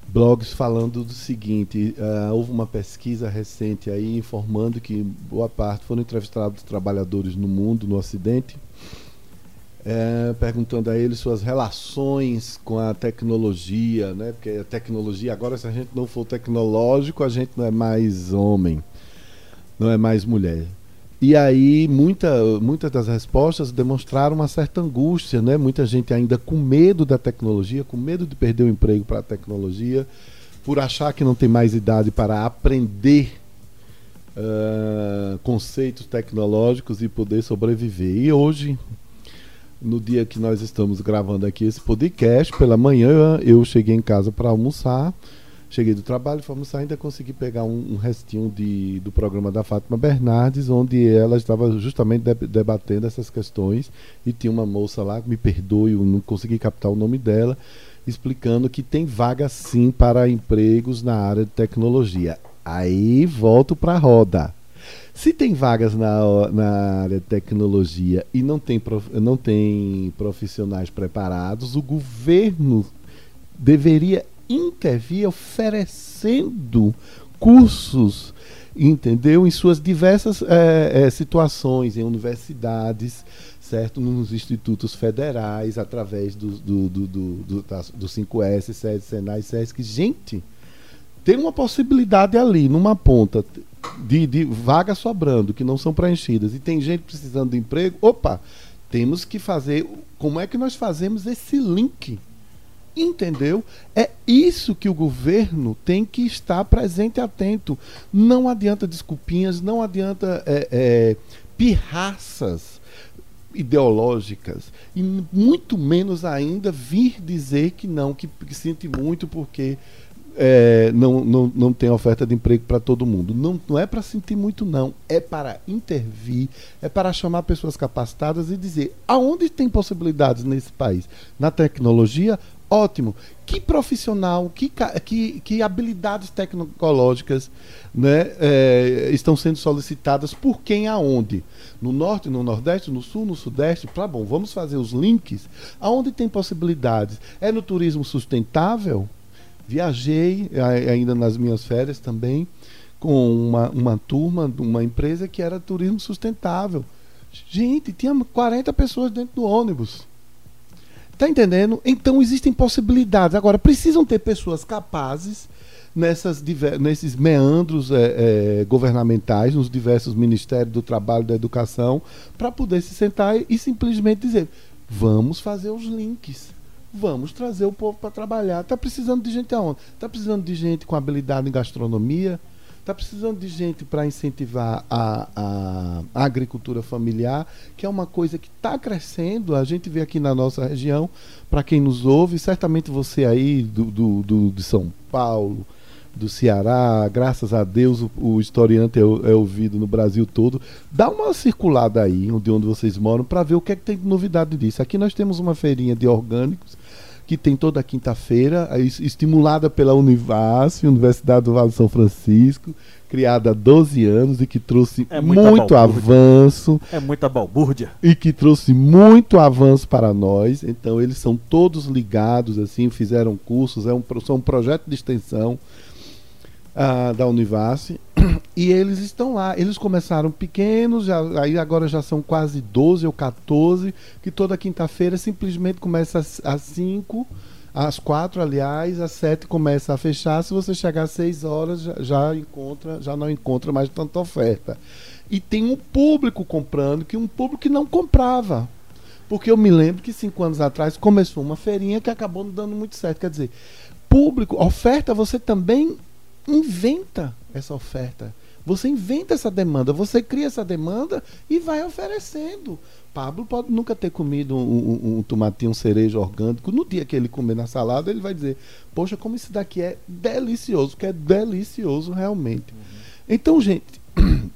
blogs falando do seguinte: uh, houve uma pesquisa recente aí informando que boa parte foram entrevistados trabalhadores no mundo, no Ocidente, é, perguntando a eles suas relações com a tecnologia, né? Porque a tecnologia agora, se a gente não for tecnológico, a gente não é mais homem, não é mais mulher. E aí muita, muitas das respostas demonstraram uma certa angústia, né? Muita gente ainda com medo da tecnologia, com medo de perder o emprego para a tecnologia, por achar que não tem mais idade para aprender uh, conceitos tecnológicos e poder sobreviver. E hoje, no dia que nós estamos gravando aqui esse podcast, pela manhã eu cheguei em casa para almoçar Cheguei do trabalho, fomos ainda consegui pegar um, um, restinho de, do programa da Fátima Bernardes, onde ela estava justamente debatendo essas questões e tinha uma moça lá, me perdoe, eu não consegui captar o nome dela, explicando que tem vaga sim para empregos na área de tecnologia. Aí volto para a roda. Se tem vagas na, na área de tecnologia e não tem, prof, não tem profissionais preparados, o governo deveria intervir oferecendo cursos, entendeu? Em suas diversas é, é, situações, em universidades, certo? Nos institutos federais, através do, do, do, do, do 5S, SED, Senai, SESC. Gente, tem uma possibilidade ali, numa ponta, de, de vagas sobrando, que não são preenchidas, e tem gente precisando de emprego. Opa, temos que fazer. Como é que nós fazemos esse link? Entendeu? É isso que o governo tem que estar presente e atento. Não adianta desculpinhas, não adianta é, é, pirraças ideológicas e muito menos ainda vir dizer que não, que, que sente muito porque é, não, não, não tem oferta de emprego para todo mundo. Não, não é para sentir muito, não. É para intervir, é para chamar pessoas capacitadas e dizer aonde tem possibilidades nesse país. Na tecnologia, Ótimo. Que profissional, que, que, que habilidades tecnológicas né, é, estão sendo solicitadas por quem aonde? No norte, no nordeste, no sul, no sudeste? Tá bom, vamos fazer os links. Aonde tem possibilidades? É no turismo sustentável? Viajei ainda nas minhas férias também com uma, uma turma de uma empresa que era turismo sustentável. Gente, tinha 40 pessoas dentro do ônibus. Tá entendendo? Então existem possibilidades. Agora, precisam ter pessoas capazes nessas, nesses meandros é, é, governamentais, nos diversos ministérios do trabalho e da educação, para poder se sentar e, e simplesmente dizer: vamos fazer os links. Vamos trazer o povo para trabalhar. Está precisando de gente aonde? Está precisando de gente com habilidade em gastronomia, Está precisando de gente para incentivar a, a, a, agricultura familiar, que é uma coisa que está crescendo. A gente vê aqui na nossa região, para quem nos ouve, certamente você aí do, do, do, de São Paulo, do Ceará, graças a Deus o, o historiante é, é, ouvido no Brasil todo. Dá uma circulada aí, de onde vocês moram, para ver o que é que tem de novidade disso. Aqui nós temos uma feirinha de orgânicos que tem toda quinta-feira, estimulada pela Univasf, Universidade do Vale de São Francisco, criada há 12 anos e que trouxe é muito avanço. É muita balbúrdia. E que trouxe muito avanço para nós. Então, eles são todos ligados, assim, fizeram cursos, é um, são um projeto de extensão uh, da Univasf. E eles estão lá. Eles começaram pequenos, já, aí agora já são quase 12 ou 14, que toda quinta-feira simplesmente começa às 5, às 4, aliás, às 7 começa a fechar. Se você chegar às 6 horas, já, já, encontra, já não encontra mais tanta oferta. E tem um público comprando que um público que não comprava. Porque eu me lembro que cinco anos atrás começou uma feirinha que acabou não dando muito certo. Quer dizer, público, oferta, você também inventa essa oferta. Você inventa essa demanda, você cria essa demanda e vai oferecendo. Pablo pode nunca ter comido um, um, um tomatinho, um cerejo orgânico. No dia que ele comer na salada, ele vai dizer: Poxa, como isso daqui é delicioso, que é delicioso realmente. Uhum. Então, gente,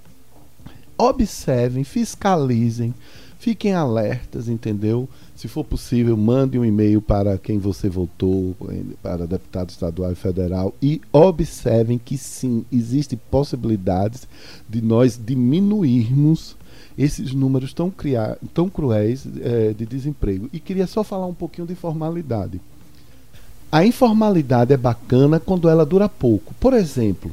observem, fiscalizem, fiquem alertas, entendeu? Se for possível, mande um e-mail para quem você votou, para deputado estadual e federal, e observem que sim, existem possibilidades de nós diminuirmos esses números tão, criar, tão cruéis é, de desemprego. E queria só falar um pouquinho de formalidade. A informalidade é bacana quando ela dura pouco. Por exemplo,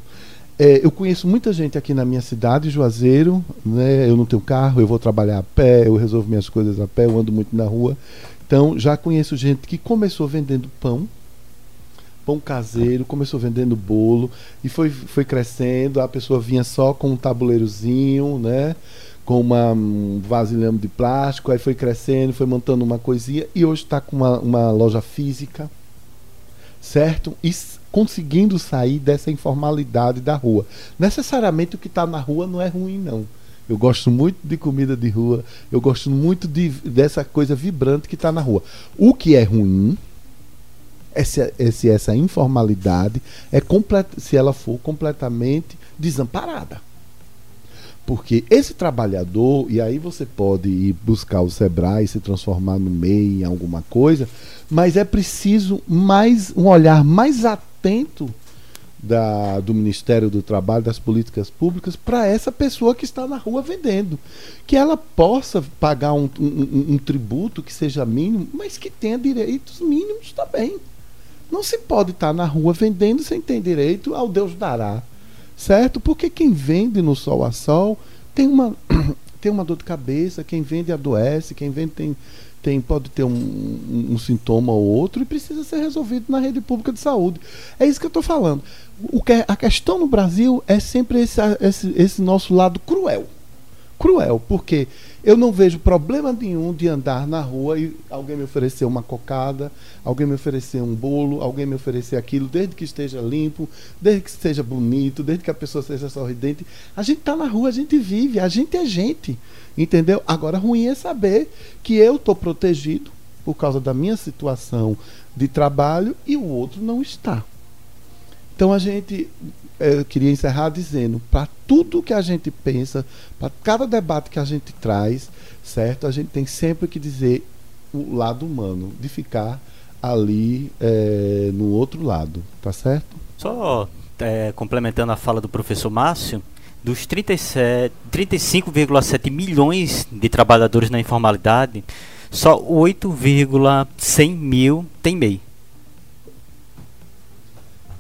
é, eu conheço muita gente aqui na minha cidade, Juazeiro, né? Eu não tenho carro, eu vou trabalhar a pé, eu resolvo minhas coisas a pé, eu ando muito na rua. Então, já conheço gente que começou vendendo pão, pão caseiro, começou vendendo bolo e foi, foi crescendo. A pessoa vinha só com um tabuleirozinho, né? Com uma, um vasilhame de plástico, aí foi crescendo, foi montando uma coisinha e hoje está com uma, uma loja física, certo? E conseguindo sair dessa informalidade da rua. Necessariamente o que está na rua não é ruim, não. Eu gosto muito de comida de rua, eu gosto muito de, dessa coisa vibrante que está na rua. O que é ruim é se, é se essa informalidade é se ela for completamente desamparada. Porque esse trabalhador, e aí você pode ir buscar o Sebrae, se transformar no MEI em alguma coisa, mas é preciso mais um olhar mais atento da, do Ministério do Trabalho, das políticas públicas, para essa pessoa que está na rua vendendo. Que ela possa pagar um, um, um, tributo que seja mínimo, mas que tenha direitos mínimos também. Não se pode estar na rua vendendo sem ter direito ao Deus dará. Certo? Porque quem vende no sol a sol tem uma, tem uma dor de cabeça, quem vende adoece, quem vende tem tem, pode ter um, um, sintoma ou outro e precisa ser resolvido na rede pública de saúde. É isso que eu estou falando. O que, a questão no Brasil é sempre esse, esse, esse nosso lado cruel. Cruel, porque eu não vejo problema nenhum de andar na rua e alguém me oferecer uma cocada, alguém me oferecer um bolo, alguém me oferecer aquilo, desde que esteja limpo, desde que esteja bonito, desde que a pessoa seja sorridente. A gente está na rua, a gente vive, a gente é gente. Entendeu? Agora, ruim é saber que eu estou protegido por causa da minha situação de trabalho e o outro não está. Então a gente eu queria encerrar dizendo, para tudo que a gente pensa, para cada debate que a gente traz, certo? A gente tem sempre que dizer o lado humano, de ficar ali é, no outro lado, tá certo? Só é, complementando a fala do professor Márcio, dos 35,7 milhões de trabalhadores na informalidade, só 8,100 mil tem MEI.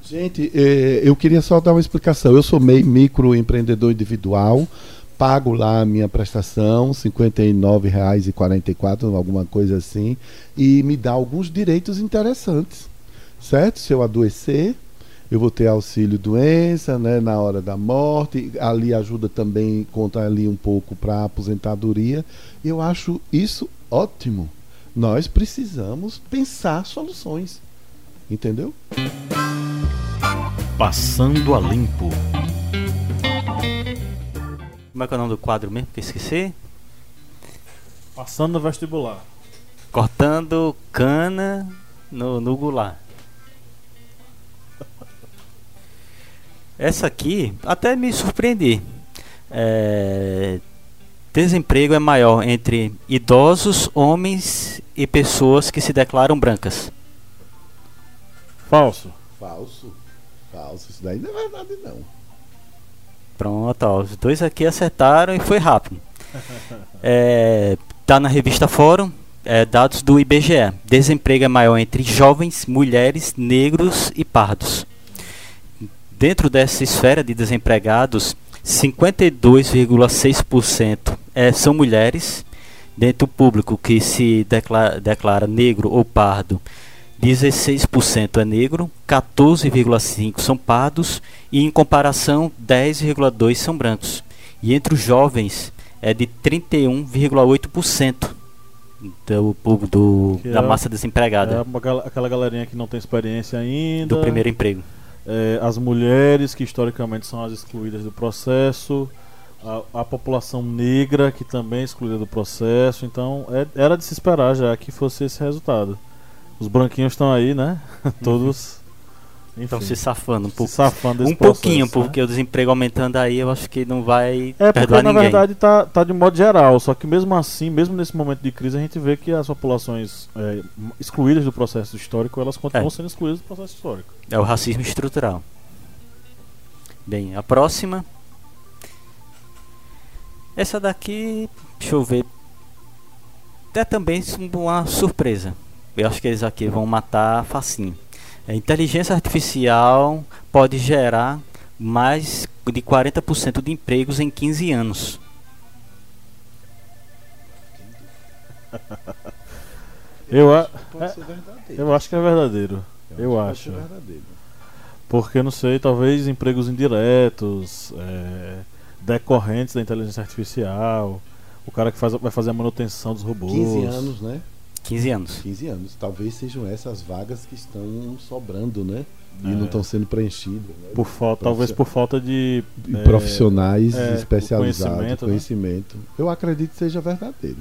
Gente, eh, eu queria só dar uma explicação. Eu sou microempreendedor individual, pago lá a minha prestação, R$ 59,44, alguma coisa assim, e me dá alguns direitos interessantes, certo? Se eu adoecer, eu vou ter auxílio doença, né, na hora da morte, ali ajuda também, conta ali um pouco para aposentadoria. Eu acho isso ótimo. Nós precisamos pensar soluções. Entendeu? Passando a limpo. Como é que é o nome do quadro mesmo que eu esqueci? Passando no vestibular. Cortando cana no, no gular. Essa aqui até me surpreendi. É, desemprego é maior entre idosos, homens e pessoas que se declaram brancas. Falso. Falso. Falso. Isso daí não é verdade, não. Pronto, ó, os dois aqui acertaram e foi rápido. é, tá na revista Fórum, é, dados do IBGE. Desemprego é maior entre jovens, mulheres, negros e pardos. Dentro dessa esfera de desempregados, 52,6% é, são mulheres. Dentro do público que se declara, declara negro ou pardo, 16% é negro, 14,5% são pardos e, em comparação, 10,2% são brancos. E entre os jovens é de 31,8% do, do, da é, massa desempregada. É uma, aquela galerinha que não tem experiência ainda. Do primeiro emprego. É, as mulheres, que historicamente são as excluídas do processo. A, a, população negra, que também é excluída do processo. Então, é, era de se esperar já que fosse esse resultado. Os branquinhos estão aí, né? Todos Estão se safando um pouco. Se safando um processo, pouquinho, né? porque o desemprego aumentando aí, eu acho que não vai é porque, na verdade tá, tá de modo geral, só que mesmo assim, mesmo nesse momento de crise, a gente vê que as populações é, excluídas do processo histórico, elas continuam é. sendo excluídas do processo histórico. É o racismo estrutural. Bem, a próxima. Essa daqui, deixa eu ver. É também uma surpresa. Eu acho que eles aqui vão matar facinho. A inteligência artificial pode gerar mais de 40% de empregos em 15 anos. eu, a, é, eu acho que é verdadeiro. Eu, eu acho. Verdadeiro. Porque não sei, talvez empregos indiretos, é, decorrentes da inteligência artificial, o cara que faz, vai fazer a manutenção dos robôs. 15 anos, né? 15 anos. 15 anos. Talvez sejam essas vagas que estão sobrando, né? E é. não estão sendo preenchidas. Né? Por falta, talvez por falta de, de é, profissionais é, especializados, conhecimento. conhecimento. Né? Eu acredito que seja verdadeiro.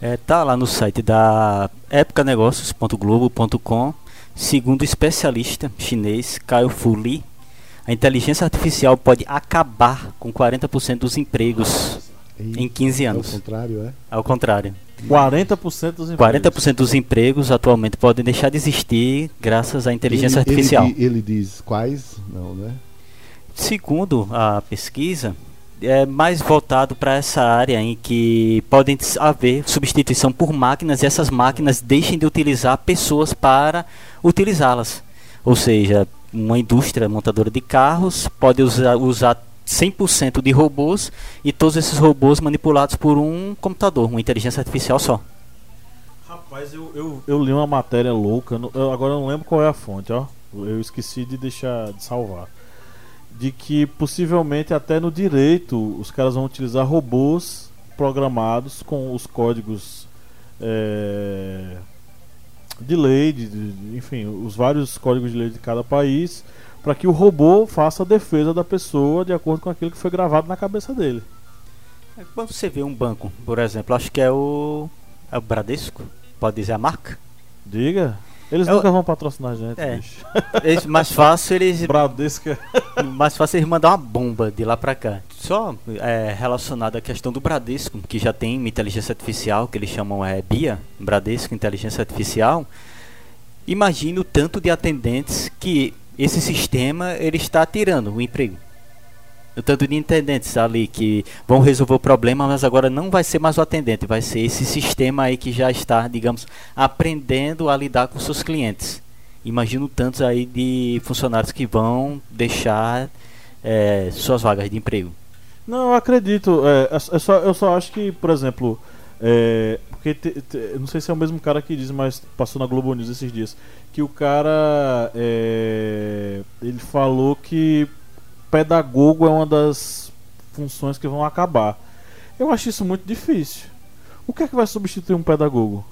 É, tá lá no site da epicanegócios.globo.com. Segundo o especialista chinês Caio Fu Li, a inteligência artificial pode acabar com 40% dos empregos em 15 anos. Ao contrário, é? Ao contrário. 40% dos empregos. 40% dos empregos atualmente podem deixar de existir graças à inteligência ele, artificial. Ele, ele, diz quais? Não, né? Segundo a pesquisa, é mais voltado para essa área em que podem haver substituição por máquinas e essas máquinas deixem de utilizar pessoas para utilizá-las. Ou seja, uma indústria montadora de carros pode usar, usar 100% de robôs e todos esses robôs manipulados por um computador, uma inteligência artificial só. Rapaz, eu, eu, eu li uma matéria louca, eu, agora eu não lembro qual é a fonte, ó. Eu esqueci de deixar de salvar. De que possivelmente até no direito os caras vão utilizar robôs programados com os códigos é, de lei, de, de, enfim, os vários códigos de lei de cada país para que o robô faça a defesa da pessoa de acordo com aquilo que foi gravado na cabeça dele. É, quando você vê um banco, por exemplo, acho que é o, é o Bradesco, pode dizer a marca? Diga. Eles é nunca vão patrocinar a gente, é. bicho. Eles, mais fácil eles. Bradesco. mais fácil eles mandar uma bomba de lá pra cá. Só é, relacionado à questão do Bradesco, que já tem inteligência artificial, que eles chamam é, BIA, Bradesco Inteligência Artificial. Imagine o tanto de atendentes que esse sistema ele está tirando o emprego. O tanto de intendentes ali que vão resolver o problema, mas agora não vai ser mais o atendente, vai ser esse sistema aí que já está, digamos, aprendendo a lidar com seus clientes. Imagino tantos aí de funcionários que vão deixar é, suas vagas de emprego. Não, eu acredito. É, é só, eu só acho que, por exemplo, é, porque te, te, não sei se é o mesmo cara que diz, mas passou na Globo News esses dias. Que o cara. É, ele falou que pedagogo é uma das funções que vão acabar. Eu acho isso muito difícil. O que é que vai substituir um pedagogo?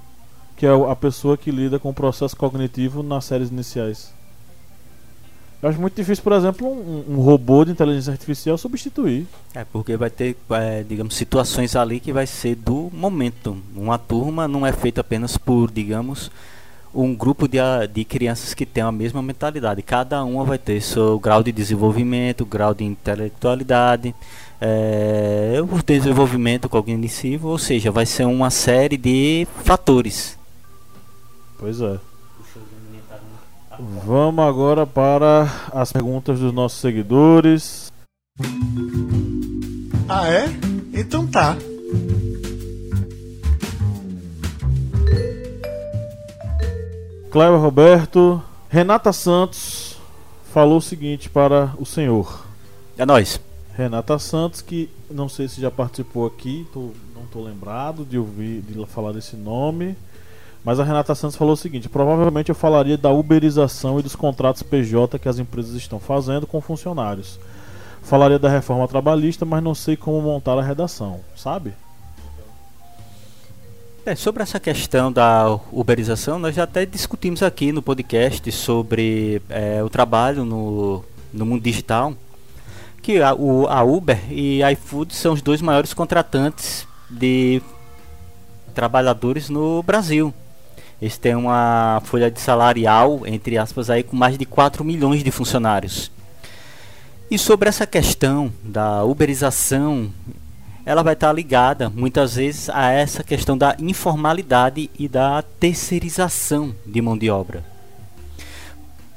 Que é a pessoa que lida com o processo cognitivo nas séries iniciais. Eu acho muito difícil, por exemplo, um, um, robô de inteligência artificial substituir. É, porque vai ter, é, digamos, situações ali que vai ser do momento. Uma turma não é feita apenas por, digamos, um grupo de, de crianças que tem a mesma mentalidade. Cada uma vai ter seu grau de desenvolvimento, grau de intelectualidade, é, o desenvolvimento cognitivo, ou seja, vai ser uma série de fatores. Pois é. Vamos agora para as perguntas dos nossos seguidores. Ah, é? Então tá. Cléber Roberto, Renata Santos falou o seguinte para o senhor. É nós. Renata Santos, que não sei se já participou aqui, tô, não estou lembrado de ouvir de falar desse nome. Mas a Renata Santos falou o seguinte: provavelmente eu falaria da uberização e dos contratos PJ que as empresas estão fazendo com funcionários. Falaria da reforma trabalhista, mas não sei como montar a redação, sabe? É, sobre essa questão da uberização, nós já até discutimos aqui no podcast sobre é, o trabalho no, no mundo digital, que a, o, a Uber e a iFood são os dois maiores contratantes de trabalhadores no Brasil. Eles têm uma folha de salarial, entre aspas, aí, com mais de 4 milhões de funcionários. E sobre essa questão da uberização ela vai estar ligada muitas vezes a essa questão da informalidade e da terceirização de mão de obra.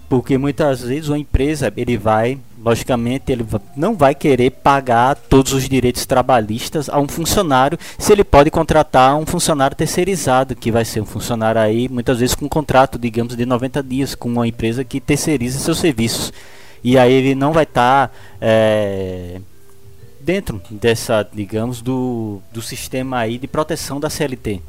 Porque muitas vezes uma empresa, ele vai, logicamente, ele não vai querer pagar todos os direitos trabalhistas a um funcionário, se ele pode contratar um funcionário terceirizado, que vai ser um funcionário aí, muitas vezes com um contrato, digamos, de 90 dias com uma empresa que terceiriza seus serviços. E aí ele não vai estar tá, é, dentro dessa, digamos, do, do sistema aí de proteção da CLT.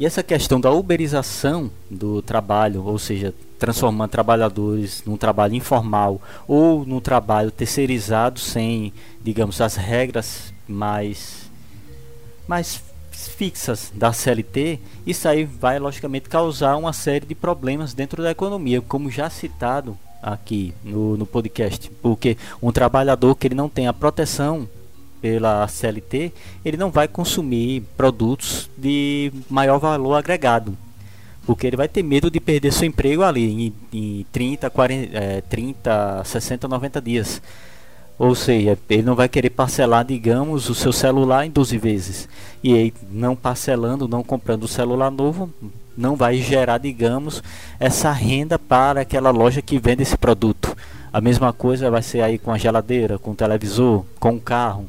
E essa questão da uberização do trabalho, ou seja, transformando trabalhadores num trabalho informal ou num trabalho terceirizado sem, digamos, as regras mais mais fixas da CLT, isso aí vai logicamente causar uma série de problemas dentro da economia, como já citado aqui no, no podcast, porque um trabalhador que ele não tem a proteção pela CLT, ele não vai consumir produtos de maior valor agregado, porque ele vai ter medo de perder seu emprego ali em, em 30, 40, é, 30, 60, 90 dias. Ou seja, ele não vai querer parcelar, digamos, o seu celular em 12 vezes. E aí, não parcelando, não comprando o celular novo, não vai gerar, digamos, essa renda para aquela loja que vende esse produto. A mesma coisa vai ser aí com a geladeira, com o televisor, com o carro.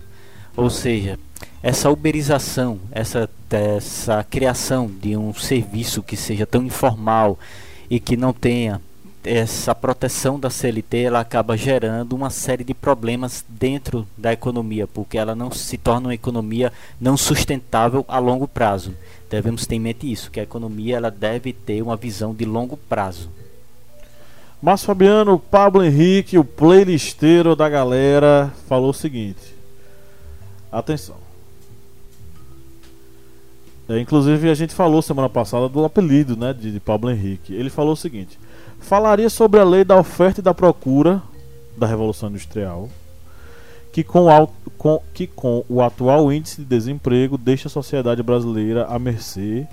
Ou seja, essa uberização, essa, essa criação de um serviço que seja tão informal e que não tenha essa proteção da CLT ela acaba gerando uma série de problemas dentro da economia, porque ela não se torna uma economia não sustentável a longo prazo devemos ter em mente isso, que a economia ela deve ter uma visão de longo prazo. Márcio Fabiano, Pablo Henrique, o playlisteiro da galera, falou o seguinte. Atenção. É, inclusive a gente falou semana passada do apelido né, de, de Pablo Henrique. Ele falou o seguinte: falaria sobre a lei da oferta e da procura da Revolução Industrial que com, o, com, que com o atual índice de desemprego deixa a sociedade brasileira à mercê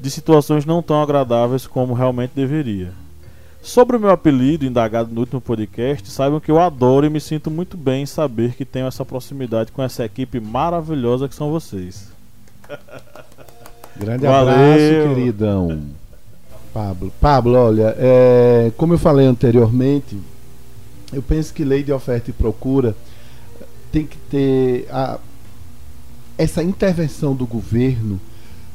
de situações não tão agradáveis como realmente deveria. Sobre o meu apelido, indagado no último podcast, saibam que eu adoro e me sinto muito bem em saber que tenho essa proximidade com essa equipe maravilhosa que são vocês. Grande Valeu. abraço, queridão. Pablo. Pablo, olha, é, como eu falei anteriormente, eu penso que lei de oferta e procura tem que ter a, essa intervenção do governo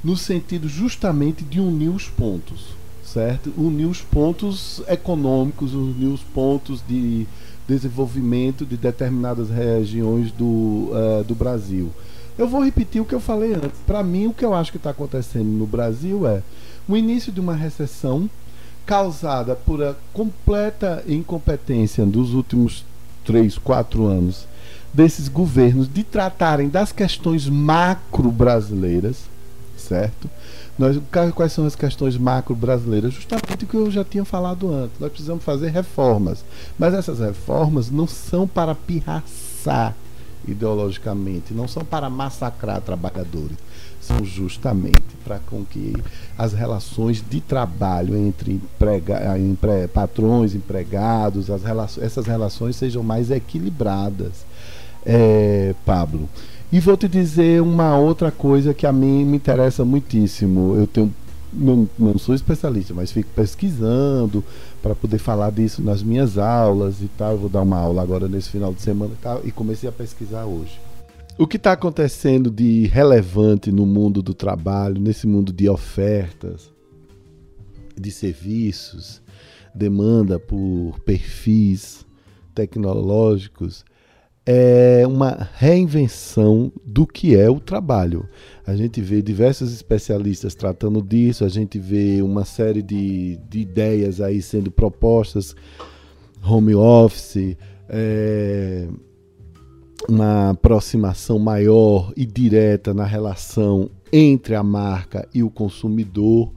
no sentido justamente de unir os pontos, certo? Unir os pontos econômicos, unir os pontos de desenvolvimento de determinadas regiões do, uh, do Brasil. Eu vou repetir o que eu falei antes. Para mim, o que eu acho que está acontecendo no Brasil é o início de uma recessão causada por a completa incompetência dos últimos três, quatro anos desses governos de tratarem das questões macro brasileiras, certo? Nós, quais são as questões macro brasileiras? Justamente o que eu já tinha falado antes. Nós precisamos fazer reformas. Mas essas reformas não são para pirraçar ideologicamente, não são para massacrar trabalhadores. São justamente para com que as relações de trabalho entre emprega, empre, patrões, empregados, as relações, essas relações sejam mais equilibradas é, Pablo. E vou te dizer uma outra coisa que a mim me interessa muitíssimo. Eu tenho não, não sou especialista, mas fico pesquisando para poder falar disso nas minhas aulas e tal. Eu vou dar uma aula agora nesse final de semana e, tal, e comecei a pesquisar hoje. O que está acontecendo de relevante no mundo do trabalho, nesse mundo de ofertas, de serviços, demanda por perfis tecnológicos, é uma reinvenção do que é o trabalho. A gente vê diversos especialistas tratando disso, a gente vê uma série de, de ideias aí sendo propostas, home office, é, uma aproximação maior e direta na relação entre a marca e o consumidor.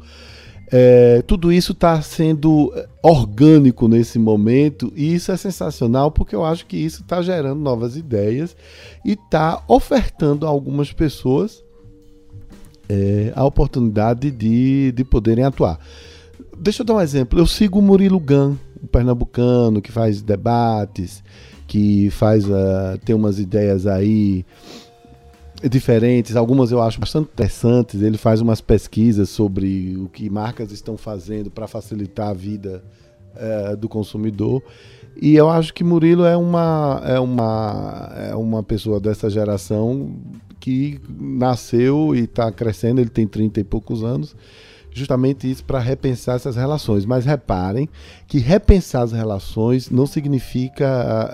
É, tudo isso está sendo orgânico nesse momento e isso é sensacional porque eu acho que isso está gerando novas ideias e está ofertando a algumas pessoas é, a oportunidade de, de poderem atuar. Deixa eu dar um exemplo. Eu sigo o Murilo Gun, um pernambucano que faz debates, que faz uh, tem umas ideias aí diferentes, algumas eu acho bastante interessantes. Ele faz umas pesquisas sobre o que marcas estão fazendo para facilitar a vida uh, do consumidor. E eu acho que Murilo é uma, é uma, é uma pessoa dessa geração que nasceu e está crescendo, ele tem 30 e poucos anos, justamente isso para repensar essas relações. Mas reparem que repensar as relações não significa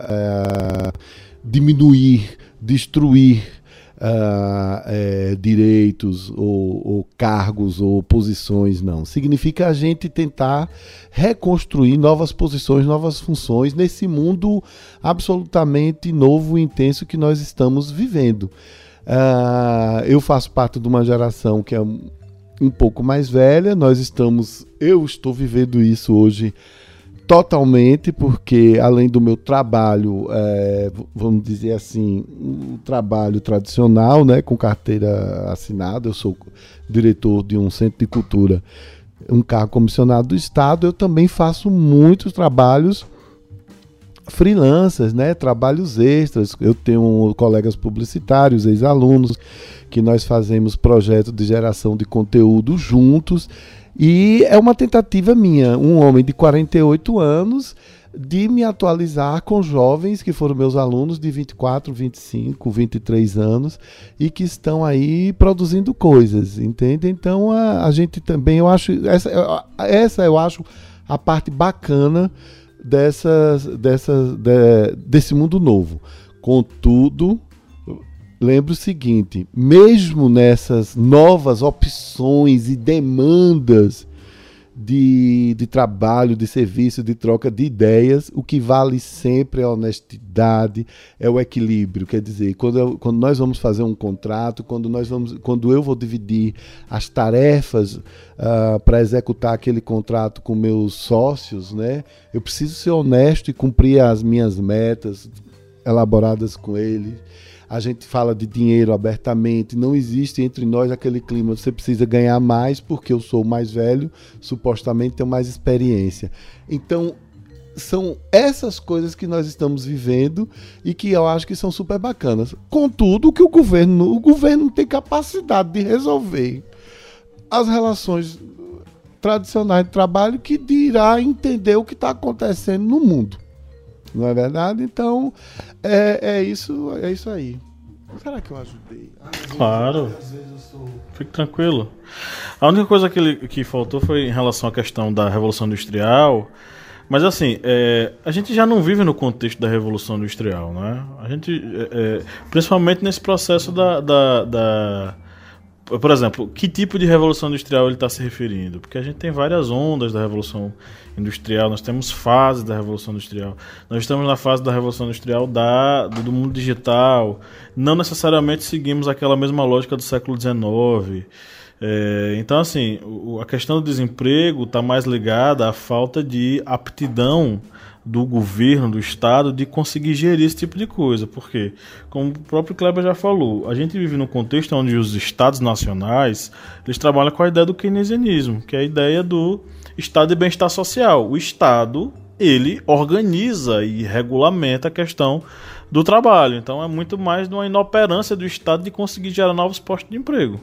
uh, diminuir, destruir uh, é, direitos ou, ou, cargos ou posições, não. Significa a gente tentar reconstruir novas posições, novas funções nesse mundo absolutamente novo e intenso que nós estamos vivendo. Uh, eu faço parte de uma geração que é um pouco mais velha, nós estamos, eu estou vivendo isso hoje totalmente, porque além do meu trabalho, é, vamos dizer assim, um trabalho tradicional, né, com carteira assinada, eu sou diretor de um centro de cultura, um cargo comissionado do Estado, eu também faço muitos trabalhos freelancers, né, trabalhos extras. Eu tenho colegas publicitários, ex-alunos, que nós fazemos projetos de geração de conteúdo juntos e é uma tentativa minha, um homem de 48 anos, de me atualizar com jovens que foram meus alunos de 24, 25, 23 anos e que estão aí produzindo coisas, entende? Então a, a gente também, eu acho, essa, essa eu acho a parte bacana dessas, dessas, de, desse mundo novo. Contudo, lembre o seguinte: mesmo nessas novas opções e demandas de, de trabalho, de serviço, de troca de ideias, o que vale sempre é a honestidade, é o equilíbrio. Quer dizer, quando, eu, quando nós vamos fazer um contrato, quando, nós vamos, quando eu vou dividir as tarefas uh, para executar aquele contrato com meus sócios, né, eu preciso ser honesto e cumprir as minhas metas elaboradas com eles a gente fala de dinheiro abertamente, não existe entre nós aquele clima, você precisa ganhar mais porque eu sou mais velho, supostamente tenho mais experiência. Então, são essas coisas que nós estamos vivendo e que eu acho que são super bacanas. Contudo, que o governo, o governo não tem capacidade de resolver as relações tradicionais de trabalho que dirá entender o que está acontecendo no mundo. Não é verdade? Então, é, é, isso, é isso aí. Será que eu ajudei? claro. Sou... Fique tranquilo. A única coisa que, ele, que faltou foi em relação à questão da Revolução Industrial. Mas assim, é, a gente já não vive no contexto da Revolução Industrial, né? A gente, é, é principalmente nesse processo da, da, da por exemplo, que tipo de revolução industrial ele está se referindo? Porque a gente tem várias ondas da revolução industrial, nós temos fases da revolução industrial. Nós estamos na fase da revolução industrial da, do mundo digital. Não necessariamente seguimos aquela mesma lógica do século XIX. É, então, assim, a questão do desemprego está mais ligada à falta de aptidão do governo, do Estado, de conseguir gerir esse tipo de coisa. Porque, como o próprio Kleber já falou, a gente vive num contexto onde os Estados nacionais eles trabalham com a ideia do keynesianismo, que é a ideia do Estado de bem-estar social. O Estado ele organiza e regulamenta a questão do trabalho. Então é muito mais de uma inoperância do Estado de conseguir gerar novos postos de emprego.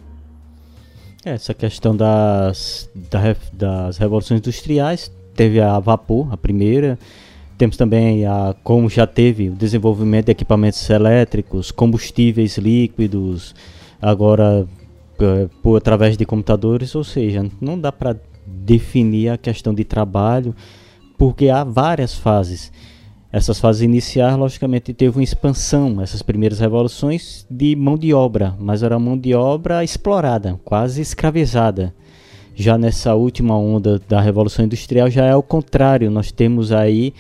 É, essa questão das, das revoluções industriais teve a vapor, a primeira, temos também, a, como já teve, o desenvolvimento de equipamentos elétricos, combustíveis líquidos, agora eh, por, através de computadores, ou seja, não dá para definir a questão de trabalho porque há várias fases. Essas fases iniciais, logicamente, teve uma expansão, essas primeiras revoluções, de mão de obra, mas era mão de obra explorada, quase escravizada. Já nessa última onda da Revolução Industrial já é o contrário, nós temos aí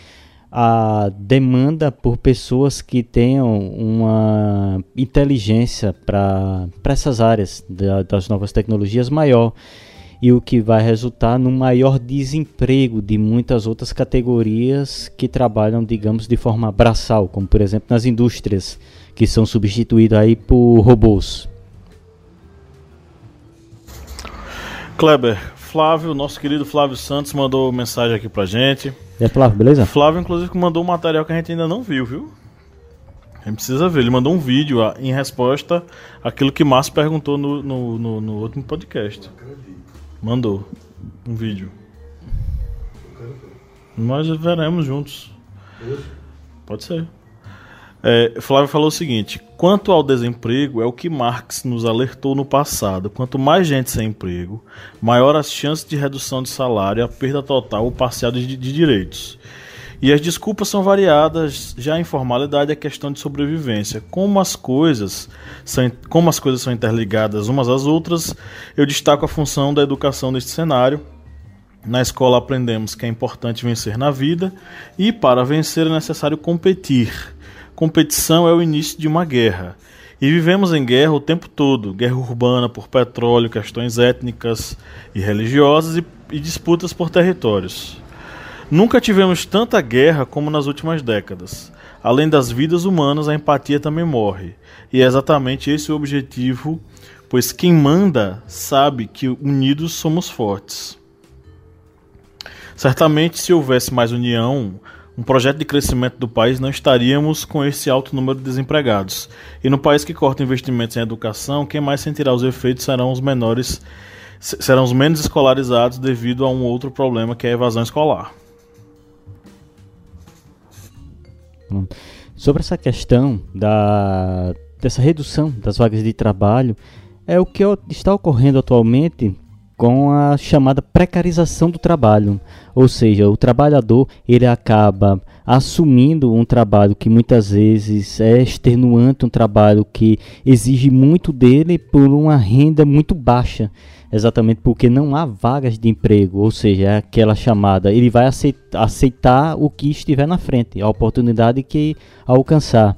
a demanda por pessoas que tenham uma inteligência para essas áreas da, das novas tecnologias maior e o que vai resultar no maior desemprego de muitas outras categorias que trabalham, digamos, de forma braçal, como por exemplo nas indústrias, que são substituídas aí por robôs. Kleber, Flávio, nosso querido Flávio Santos mandou mensagem aqui pra gente. É Flávio, beleza? Flávio, inclusive, mandou um material que a gente ainda não viu, viu? A gente precisa ver. Ele mandou um vídeo em resposta àquilo que Márcio perguntou no, no, no, no último podcast. Mandou um vídeo. Nós veremos juntos. Pode ser. É, Flávio falou o seguinte: quanto ao desemprego, é o que Marx nos alertou no passado. Quanto mais gente sem emprego, maior as chances de redução de salário, a perda total ou parcial de, de direitos. E as desculpas são variadas, já a informalidade é questão de sobrevivência. Como as coisas são, como as coisas são interligadas umas às outras, eu destaco a função da educação neste cenário. Na escola aprendemos que é importante vencer na vida e para vencer é necessário competir. Competição é o início de uma guerra. E vivemos em guerra o tempo todo guerra urbana por petróleo, questões étnicas e religiosas e, e disputas por territórios. Nunca tivemos tanta guerra como nas últimas décadas. Além das vidas humanas, a empatia também morre. E é exatamente esse o objetivo, pois quem manda sabe que unidos somos fortes. Certamente, se houvesse mais união, um projeto de crescimento do país, não estaríamos com esse alto número de desempregados. E no país que corta investimentos em educação, quem mais sentirá os efeitos serão os menores, serão os menos escolarizados devido a um outro problema que é a evasão escolar. Sobre essa questão da, dessa redução das vagas de trabalho, é o que está ocorrendo atualmente com a chamada precarização do trabalho, ou seja, o trabalhador ele acaba assumindo um trabalho que muitas vezes é extenuante, um trabalho que exige muito dele por uma renda muito baixa. Exatamente porque não há vagas de emprego, ou seja, é aquela chamada, ele vai aceitar, aceitar o que estiver na frente, a oportunidade que alcançar.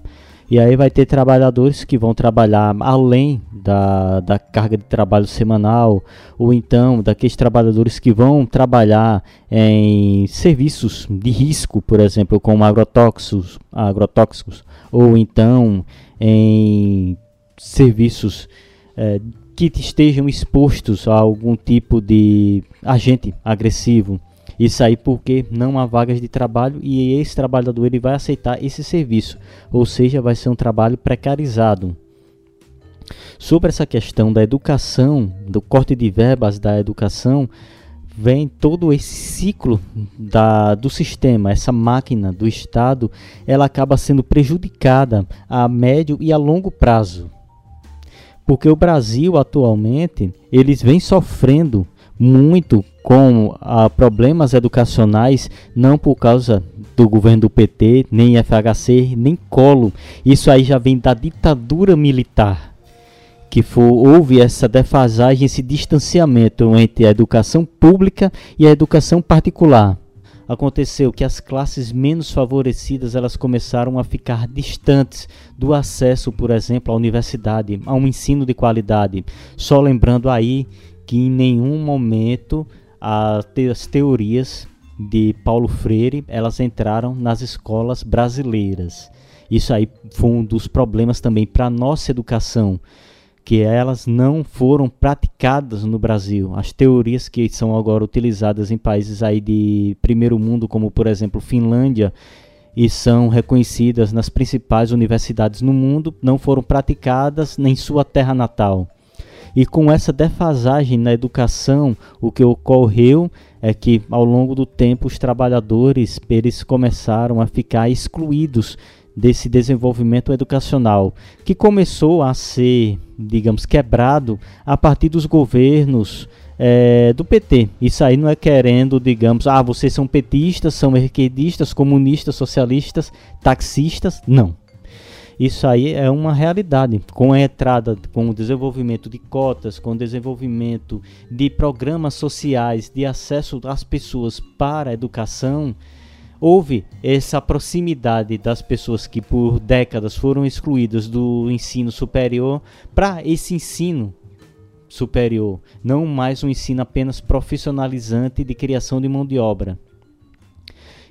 E aí vai ter trabalhadores que vão trabalhar além da, da carga de trabalho semanal, ou então daqueles trabalhadores que vão trabalhar em serviços de risco, por exemplo, como agrotóxicos, agrotóxicos ou então em serviços é, que estejam expostos a algum tipo de agente agressivo. Isso aí porque não há vagas de trabalho e esse trabalhador ele vai aceitar esse serviço, ou seja, vai ser um trabalho precarizado. Sobre essa questão da educação, do corte de verbas da educação, vem todo esse ciclo da, do sistema, essa máquina do Estado, ela acaba sendo prejudicada a médio e a longo prazo. Porque o Brasil atualmente eles vem sofrendo muito com ah, problemas educacionais, não por causa do governo do PT, nem FHC, nem Colo. Isso aí já vem da ditadura militar, que for, houve essa defasagem, esse distanciamento entre a educação pública e a educação particular aconteceu que as classes menos favorecidas elas começaram a ficar distantes do acesso, por exemplo, à universidade, a um ensino de qualidade. Só lembrando aí que em nenhum momento as teorias de Paulo Freire elas entraram nas escolas brasileiras. Isso aí foi um dos problemas também para a nossa educação que elas não foram praticadas no Brasil. As teorias que são agora utilizadas em países aí de primeiro mundo, como por exemplo Finlândia, e são reconhecidas nas principais universidades no mundo, não foram praticadas em sua terra natal. E com essa defasagem na educação, o que ocorreu é que ao longo do tempo os trabalhadores eles começaram a ficar excluídos desse desenvolvimento educacional, que começou a ser, digamos, quebrado a partir dos governos é, do PT. Isso aí não é querendo, digamos, ah, vocês são petistas, são esquerdistas, comunistas, socialistas, taxistas. Não. Isso aí é uma realidade. Com a entrada, com o desenvolvimento de cotas, com o desenvolvimento de programas sociais de acesso das pessoas para a educação, houve essa proximidade das pessoas que por décadas foram excluídas do ensino superior para esse ensino superior, não mais um ensino apenas profissionalizante de criação de mão de obra.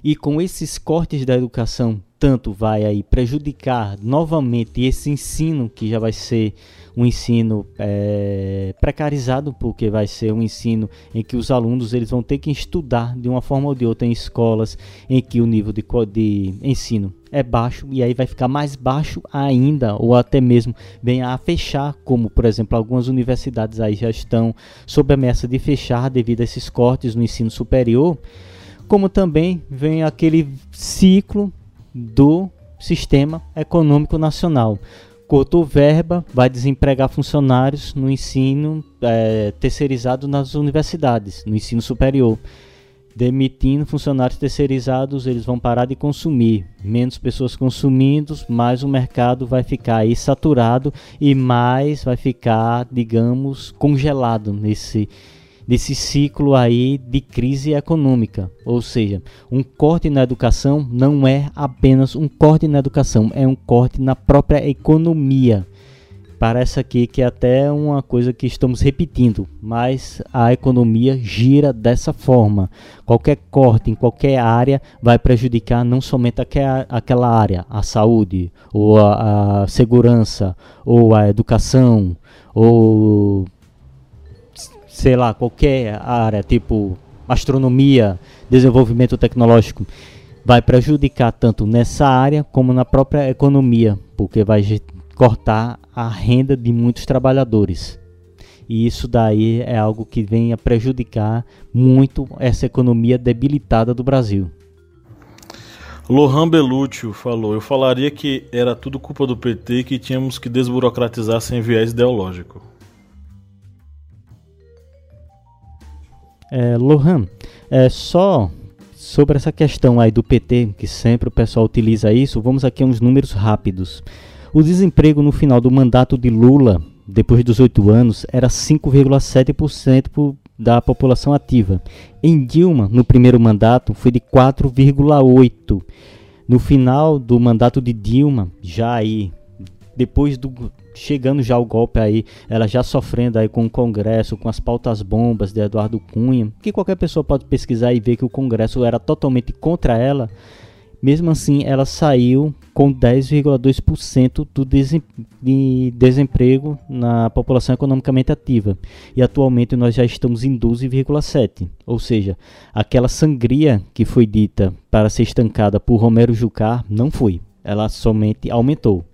E com esses cortes da educação tanto vai aí prejudicar novamente esse ensino que já vai ser um ensino é, precarizado porque vai ser um ensino em que os alunos eles vão ter que estudar de uma forma ou de outra em escolas em que o nível de, de ensino é baixo e aí vai ficar mais baixo ainda ou até mesmo venha a fechar como por exemplo algumas universidades aí já estão sob ameaça de fechar devido a esses cortes no ensino superior como também vem aquele ciclo do sistema econômico nacional. Cortou verba, vai desempregar funcionários no ensino é, terceirizado nas universidades, no ensino superior. Demitindo funcionários terceirizados, eles vão parar de consumir. Menos pessoas consumindo, mais o mercado vai ficar aí saturado e mais vai ficar, digamos, congelado nesse desse ciclo aí de crise econômica. Ou seja, um corte na educação não é apenas um corte na educação, é um corte na própria economia. Parece aqui que é até uma coisa que estamos repetindo, mas a economia gira dessa forma. Qualquer corte em qualquer área vai prejudicar não somente aquela área, a saúde, ou a, a segurança, ou a educação, ou sei lá, qualquer área, tipo astronomia, desenvolvimento tecnológico, vai prejudicar tanto nessa área como na própria economia, porque vai cortar a renda de muitos trabalhadores. E isso daí é algo que vem a prejudicar muito essa economia debilitada do Brasil. Lohan Belúcio falou: Eu falaria que era tudo culpa do PT e que tínhamos que desburocratizar sem viés ideológico. É, Lohan, é só sobre essa questão aí do PT, que sempre o pessoal utiliza isso, vamos aqui a uns números rápidos. O desemprego no final do mandato de Lula, depois dos oito anos, era 5,7% da população ativa. Em Dilma, no primeiro mandato, foi de 4,8%. No final do mandato de Dilma, já aí, depois do chegando já o golpe aí, ela já sofrendo aí com o Congresso, com as pautas bombas de Eduardo Cunha, que qualquer pessoa pode pesquisar e ver que o Congresso era totalmente contra ela. Mesmo assim, ela saiu com 10,2% do de desemprego na população economicamente ativa. E atualmente nós já estamos em 12,7%. Ou seja, aquela sangria que foi dita para ser estancada por Romero Jucá não foi. Ela somente aumentou.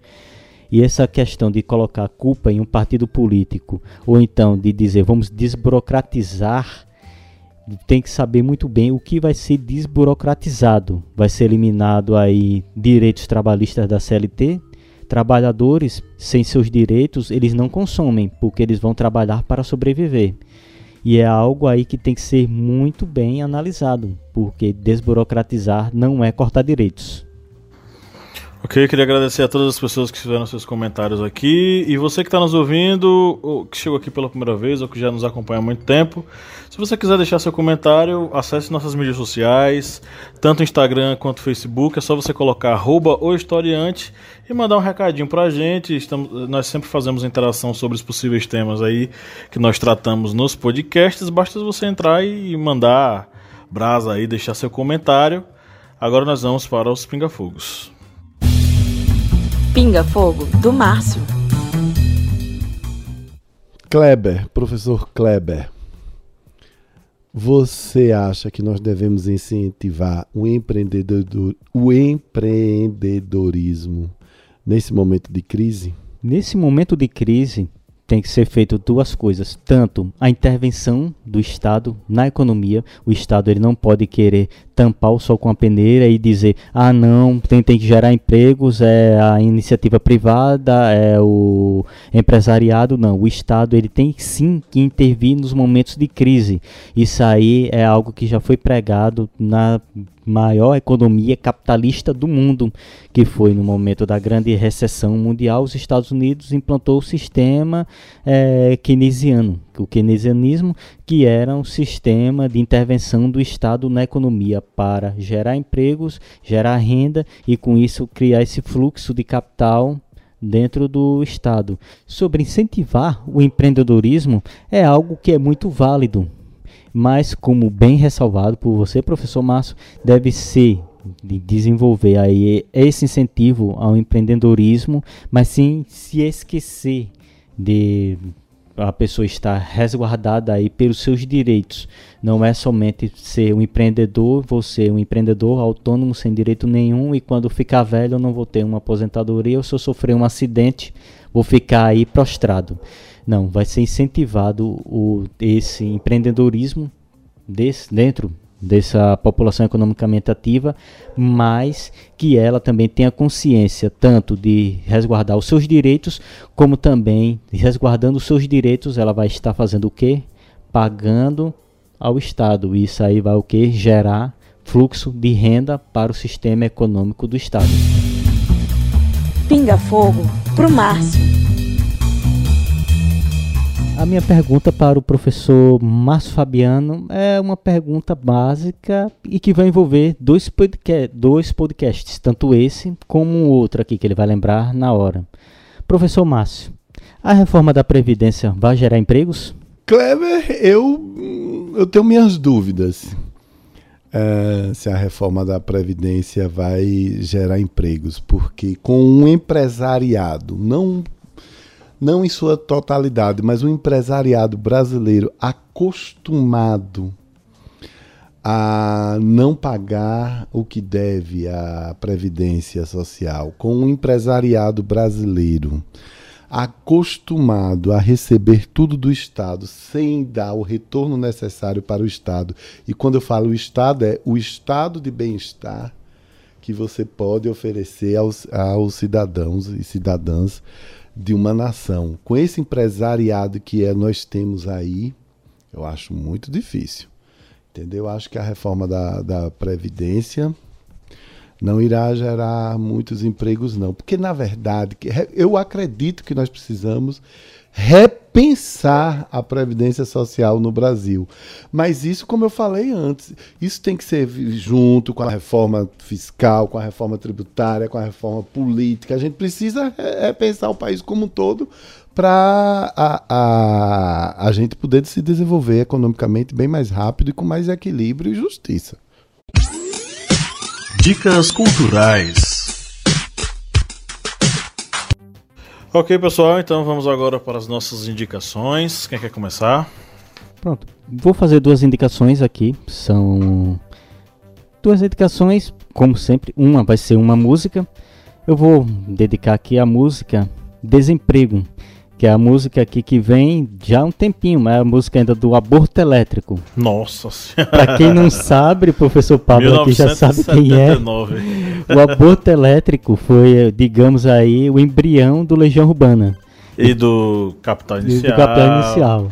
E essa questão de colocar culpa em um partido político, ou então de dizer vamos desburocratizar, tem que saber muito bem o que vai ser desburocratizado. Vai ser eliminado aí direitos trabalhistas da CLT? Trabalhadores sem seus direitos, eles não consomem, porque eles vão trabalhar para sobreviver. E é algo aí que tem que ser muito bem analisado, porque desburocratizar não é cortar direitos. Ok, queria agradecer a todas as pessoas que fizeram seus comentários aqui. E você que está nos ouvindo, ou que chegou aqui pela primeira vez, ou que já nos acompanha há muito tempo. Se você quiser deixar seu comentário, acesse nossas mídias sociais, tanto Instagram quanto Facebook. É só você colocar arroba o historiante e mandar um recadinho pra gente. Estamos, nós sempre fazemos interação sobre os possíveis temas aí que nós tratamos nos podcasts. Basta você entrar e mandar brasa aí, deixar seu comentário. Agora nós vamos para os pingafogos. Pinga Fogo, do Márcio. Kleber, professor Kleber, você acha que nós devemos incentivar o, empreendedor, o empreendedorismo nesse momento de crise? Nesse momento de crise, tem que ser feito duas coisas, tanto a intervenção do Estado na economia, o Estado ele não pode querer tampar o sol com a peneira e dizer ah não tem, tem que gerar empregos é a iniciativa privada é o empresariado. Não o estado ele tem sim que intervir nos momentos de crise. Isso aí é algo que já foi pregado na maior economia capitalista do mundo, que foi no momento da grande recessão mundial, os Estados Unidos implantou o sistema é, keynesiano, o keynesianismo, que era um sistema de intervenção do Estado na economia para gerar empregos, gerar renda e com isso criar esse fluxo de capital dentro do Estado. Sobre incentivar o empreendedorismo é algo que é muito válido, mas como bem ressalvado por você, professor Márcio, deve ser de desenvolver aí esse incentivo ao empreendedorismo, mas sim se esquecer de a pessoa estar resguardada aí pelos seus direitos. Não é somente ser um empreendedor, você um empreendedor autônomo sem direito nenhum e quando ficar velho eu não vou ter uma aposentadoria ou se eu sofrer um acidente vou ficar aí prostrado. Não, vai ser incentivado o, esse empreendedorismo desse, dentro dessa população economicamente ativa, mas que ela também tenha consciência tanto de resguardar os seus direitos, como também resguardando os seus direitos, ela vai estar fazendo o quê? Pagando ao Estado. Isso aí vai o quê? Gerar fluxo de renda para o sistema econômico do Estado. Pinga fogo pro Márcio. A minha pergunta para o professor Márcio Fabiano é uma pergunta básica e que vai envolver dois, podca dois podcasts, tanto esse como um outro aqui que ele vai lembrar na hora. Professor Márcio, a reforma da Previdência vai gerar empregos? Kleber, eu, eu tenho minhas dúvidas. É, se a reforma da Previdência vai gerar empregos, porque com um empresariado, não não em sua totalidade, mas um empresariado brasileiro acostumado a não pagar o que deve à Previdência Social, com um empresariado brasileiro acostumado a receber tudo do Estado sem dar o retorno necessário para o Estado. E quando eu falo o Estado, é o estado de bem-estar que você pode oferecer aos, aos cidadãos e cidadãs de uma nação. Com esse empresariado que é, nós temos aí, eu acho muito difícil. Entendeu? Eu acho que a reforma da, da Previdência não irá gerar muitos empregos, não. Porque, na verdade, eu acredito que nós precisamos repensar a previdência social no Brasil. Mas isso, como eu falei antes, isso tem que ser junto com a reforma fiscal, com a reforma tributária, com a reforma política. A gente precisa repensar o país como um todo para a, a, a gente poder se desenvolver economicamente bem mais rápido e com mais equilíbrio e justiça. Dicas culturais. Ok, pessoal, então vamos agora para as nossas indicações. Quem quer começar? Pronto, vou fazer duas indicações aqui. São duas indicações, como sempre. Uma vai ser uma música. Eu vou dedicar aqui a música Desemprego que é a música aqui que vem já há um tempinho, mas é a música ainda do aborto elétrico. Nossa Senhora. Pra quem não sabe, professor Pablo aqui já sabe quem é. O aborto elétrico foi, digamos aí, o embrião do Legião Urbana. E do Capital Inicial. do Capital Inicial.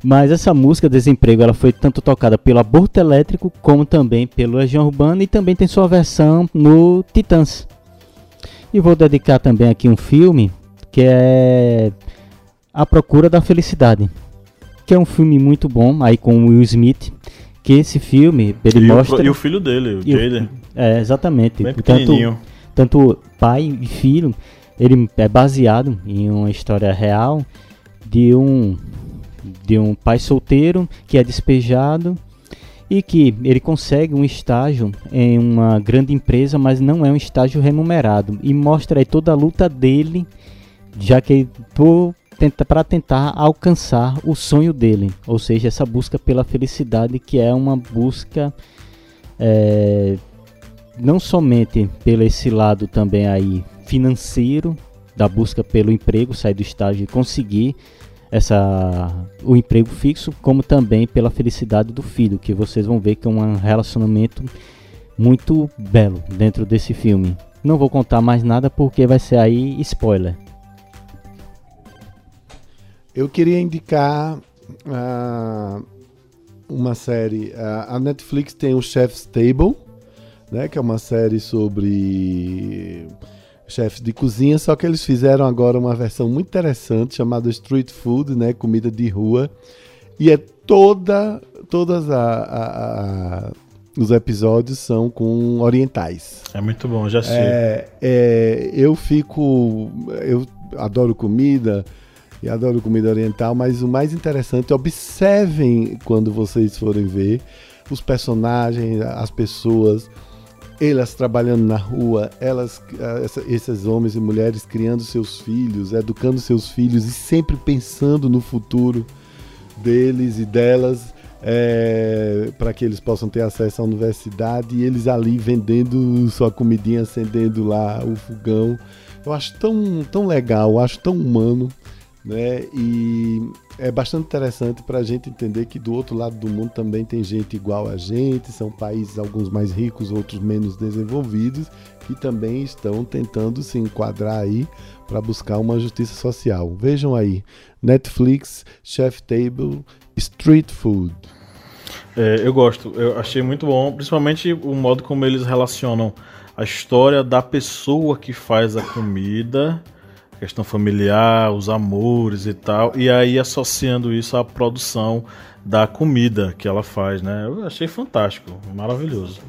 Mas essa música Desemprego, ela foi tanto tocada pelo Aborto Elétrico, como também pelo Legião Urbana e também tem sua versão no Titãs. E vou dedicar também aqui um filme que é A Procura da Felicidade, que é um filme muito bom, aí com o Will Smith, que esse filme ele e mostra o, e o filho dele, o Jaden. É, exatamente. Bem tanto, tanto pai e filho, ele é baseado em uma história real de um de um pai solteiro que é despejado e que ele consegue um estágio em uma grande empresa, mas não é um estágio remunerado e mostra aí toda a luta dele já que para tentar alcançar o sonho dele, ou seja, essa busca pela felicidade que é uma busca é, não somente pelo esse lado também aí financeiro da busca pelo emprego, sair do estágio e conseguir essa o emprego fixo, como também pela felicidade do filho, que vocês vão ver que é um relacionamento muito belo dentro desse filme. Não vou contar mais nada porque vai ser aí spoiler. Eu queria indicar uh, uma série. Uh, a Netflix tem o Chef's Table, né, que é uma série sobre chefes de cozinha, só que eles fizeram agora uma versão muito interessante chamada Street Food, né, comida de rua, e é toda todas a, a, a os episódios são com orientais. É muito bom, já sei. É, é, eu fico, eu adoro comida e adoro comida oriental, mas o mais interessante, observem quando vocês forem ver os personagens, as pessoas, elas trabalhando na rua, elas, esses homens e mulheres criando seus filhos, educando seus filhos e sempre pensando no futuro deles e delas. É, para que eles possam ter acesso à universidade e eles ali vendendo sua comidinha, acendendo lá o fogão. Eu acho tão, tão legal, acho tão humano, né? E é bastante interessante para a gente entender que do outro lado do mundo também tem gente igual a gente, são países alguns mais ricos, outros menos desenvolvidos, que também estão tentando se enquadrar aí para buscar uma justiça social. Vejam aí, Netflix, Chef Table, Street Food. É, eu gosto, eu achei muito bom, principalmente o modo como eles relacionam a história da pessoa que faz a comida questão familiar, os amores e tal, e aí associando isso à produção da comida que ela faz, né? Eu achei fantástico, maravilhoso.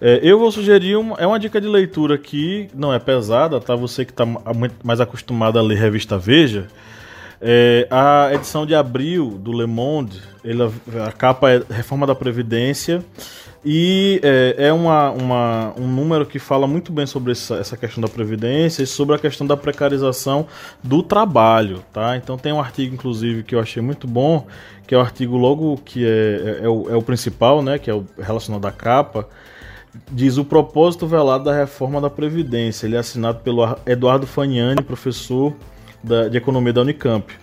É, eu vou sugerir uma, é uma dica de leitura que não é pesada, tá? Você que está mais acostumado a ler revista Veja, é, a edição de abril do Le Monde, ele, a capa é Reforma da Previdência e é, é uma, uma, um número que fala muito bem sobre essa, essa, questão da previdência e sobre a questão da precarização do trabalho, tá? Então tem um artigo, inclusive, que eu achei muito bom, que é o artigo logo que é, é, é o, é o principal, né? Que é o relacionado à capa. Diz o propósito velado da reforma da Previdência. Ele é assinado pelo Eduardo Faniani, professor da, de economia da Unicamp.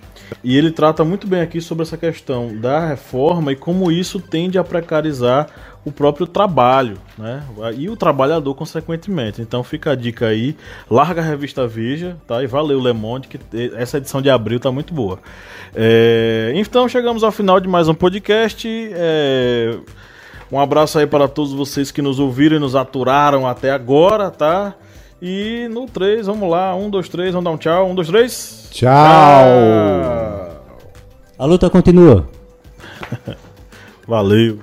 E ele trata muito bem aqui sobre essa questão da reforma e como isso tende a precarizar o próprio trabalho, né? E o trabalhador, consequentemente. Então fica a dica aí, larga a revista Veja, tá? E valeu, Le Monde, que essa edição de abril tá muito boa. É... Então chegamos ao final de mais um podcast. É... Um abraço aí para todos vocês que nos ouviram e nos aturaram até agora, tá? E no 3, vamos lá. 1, 2, 3, vamos dar um tchau. 1, 2, 3. Tchau! tchau. A luta continua. Valeu.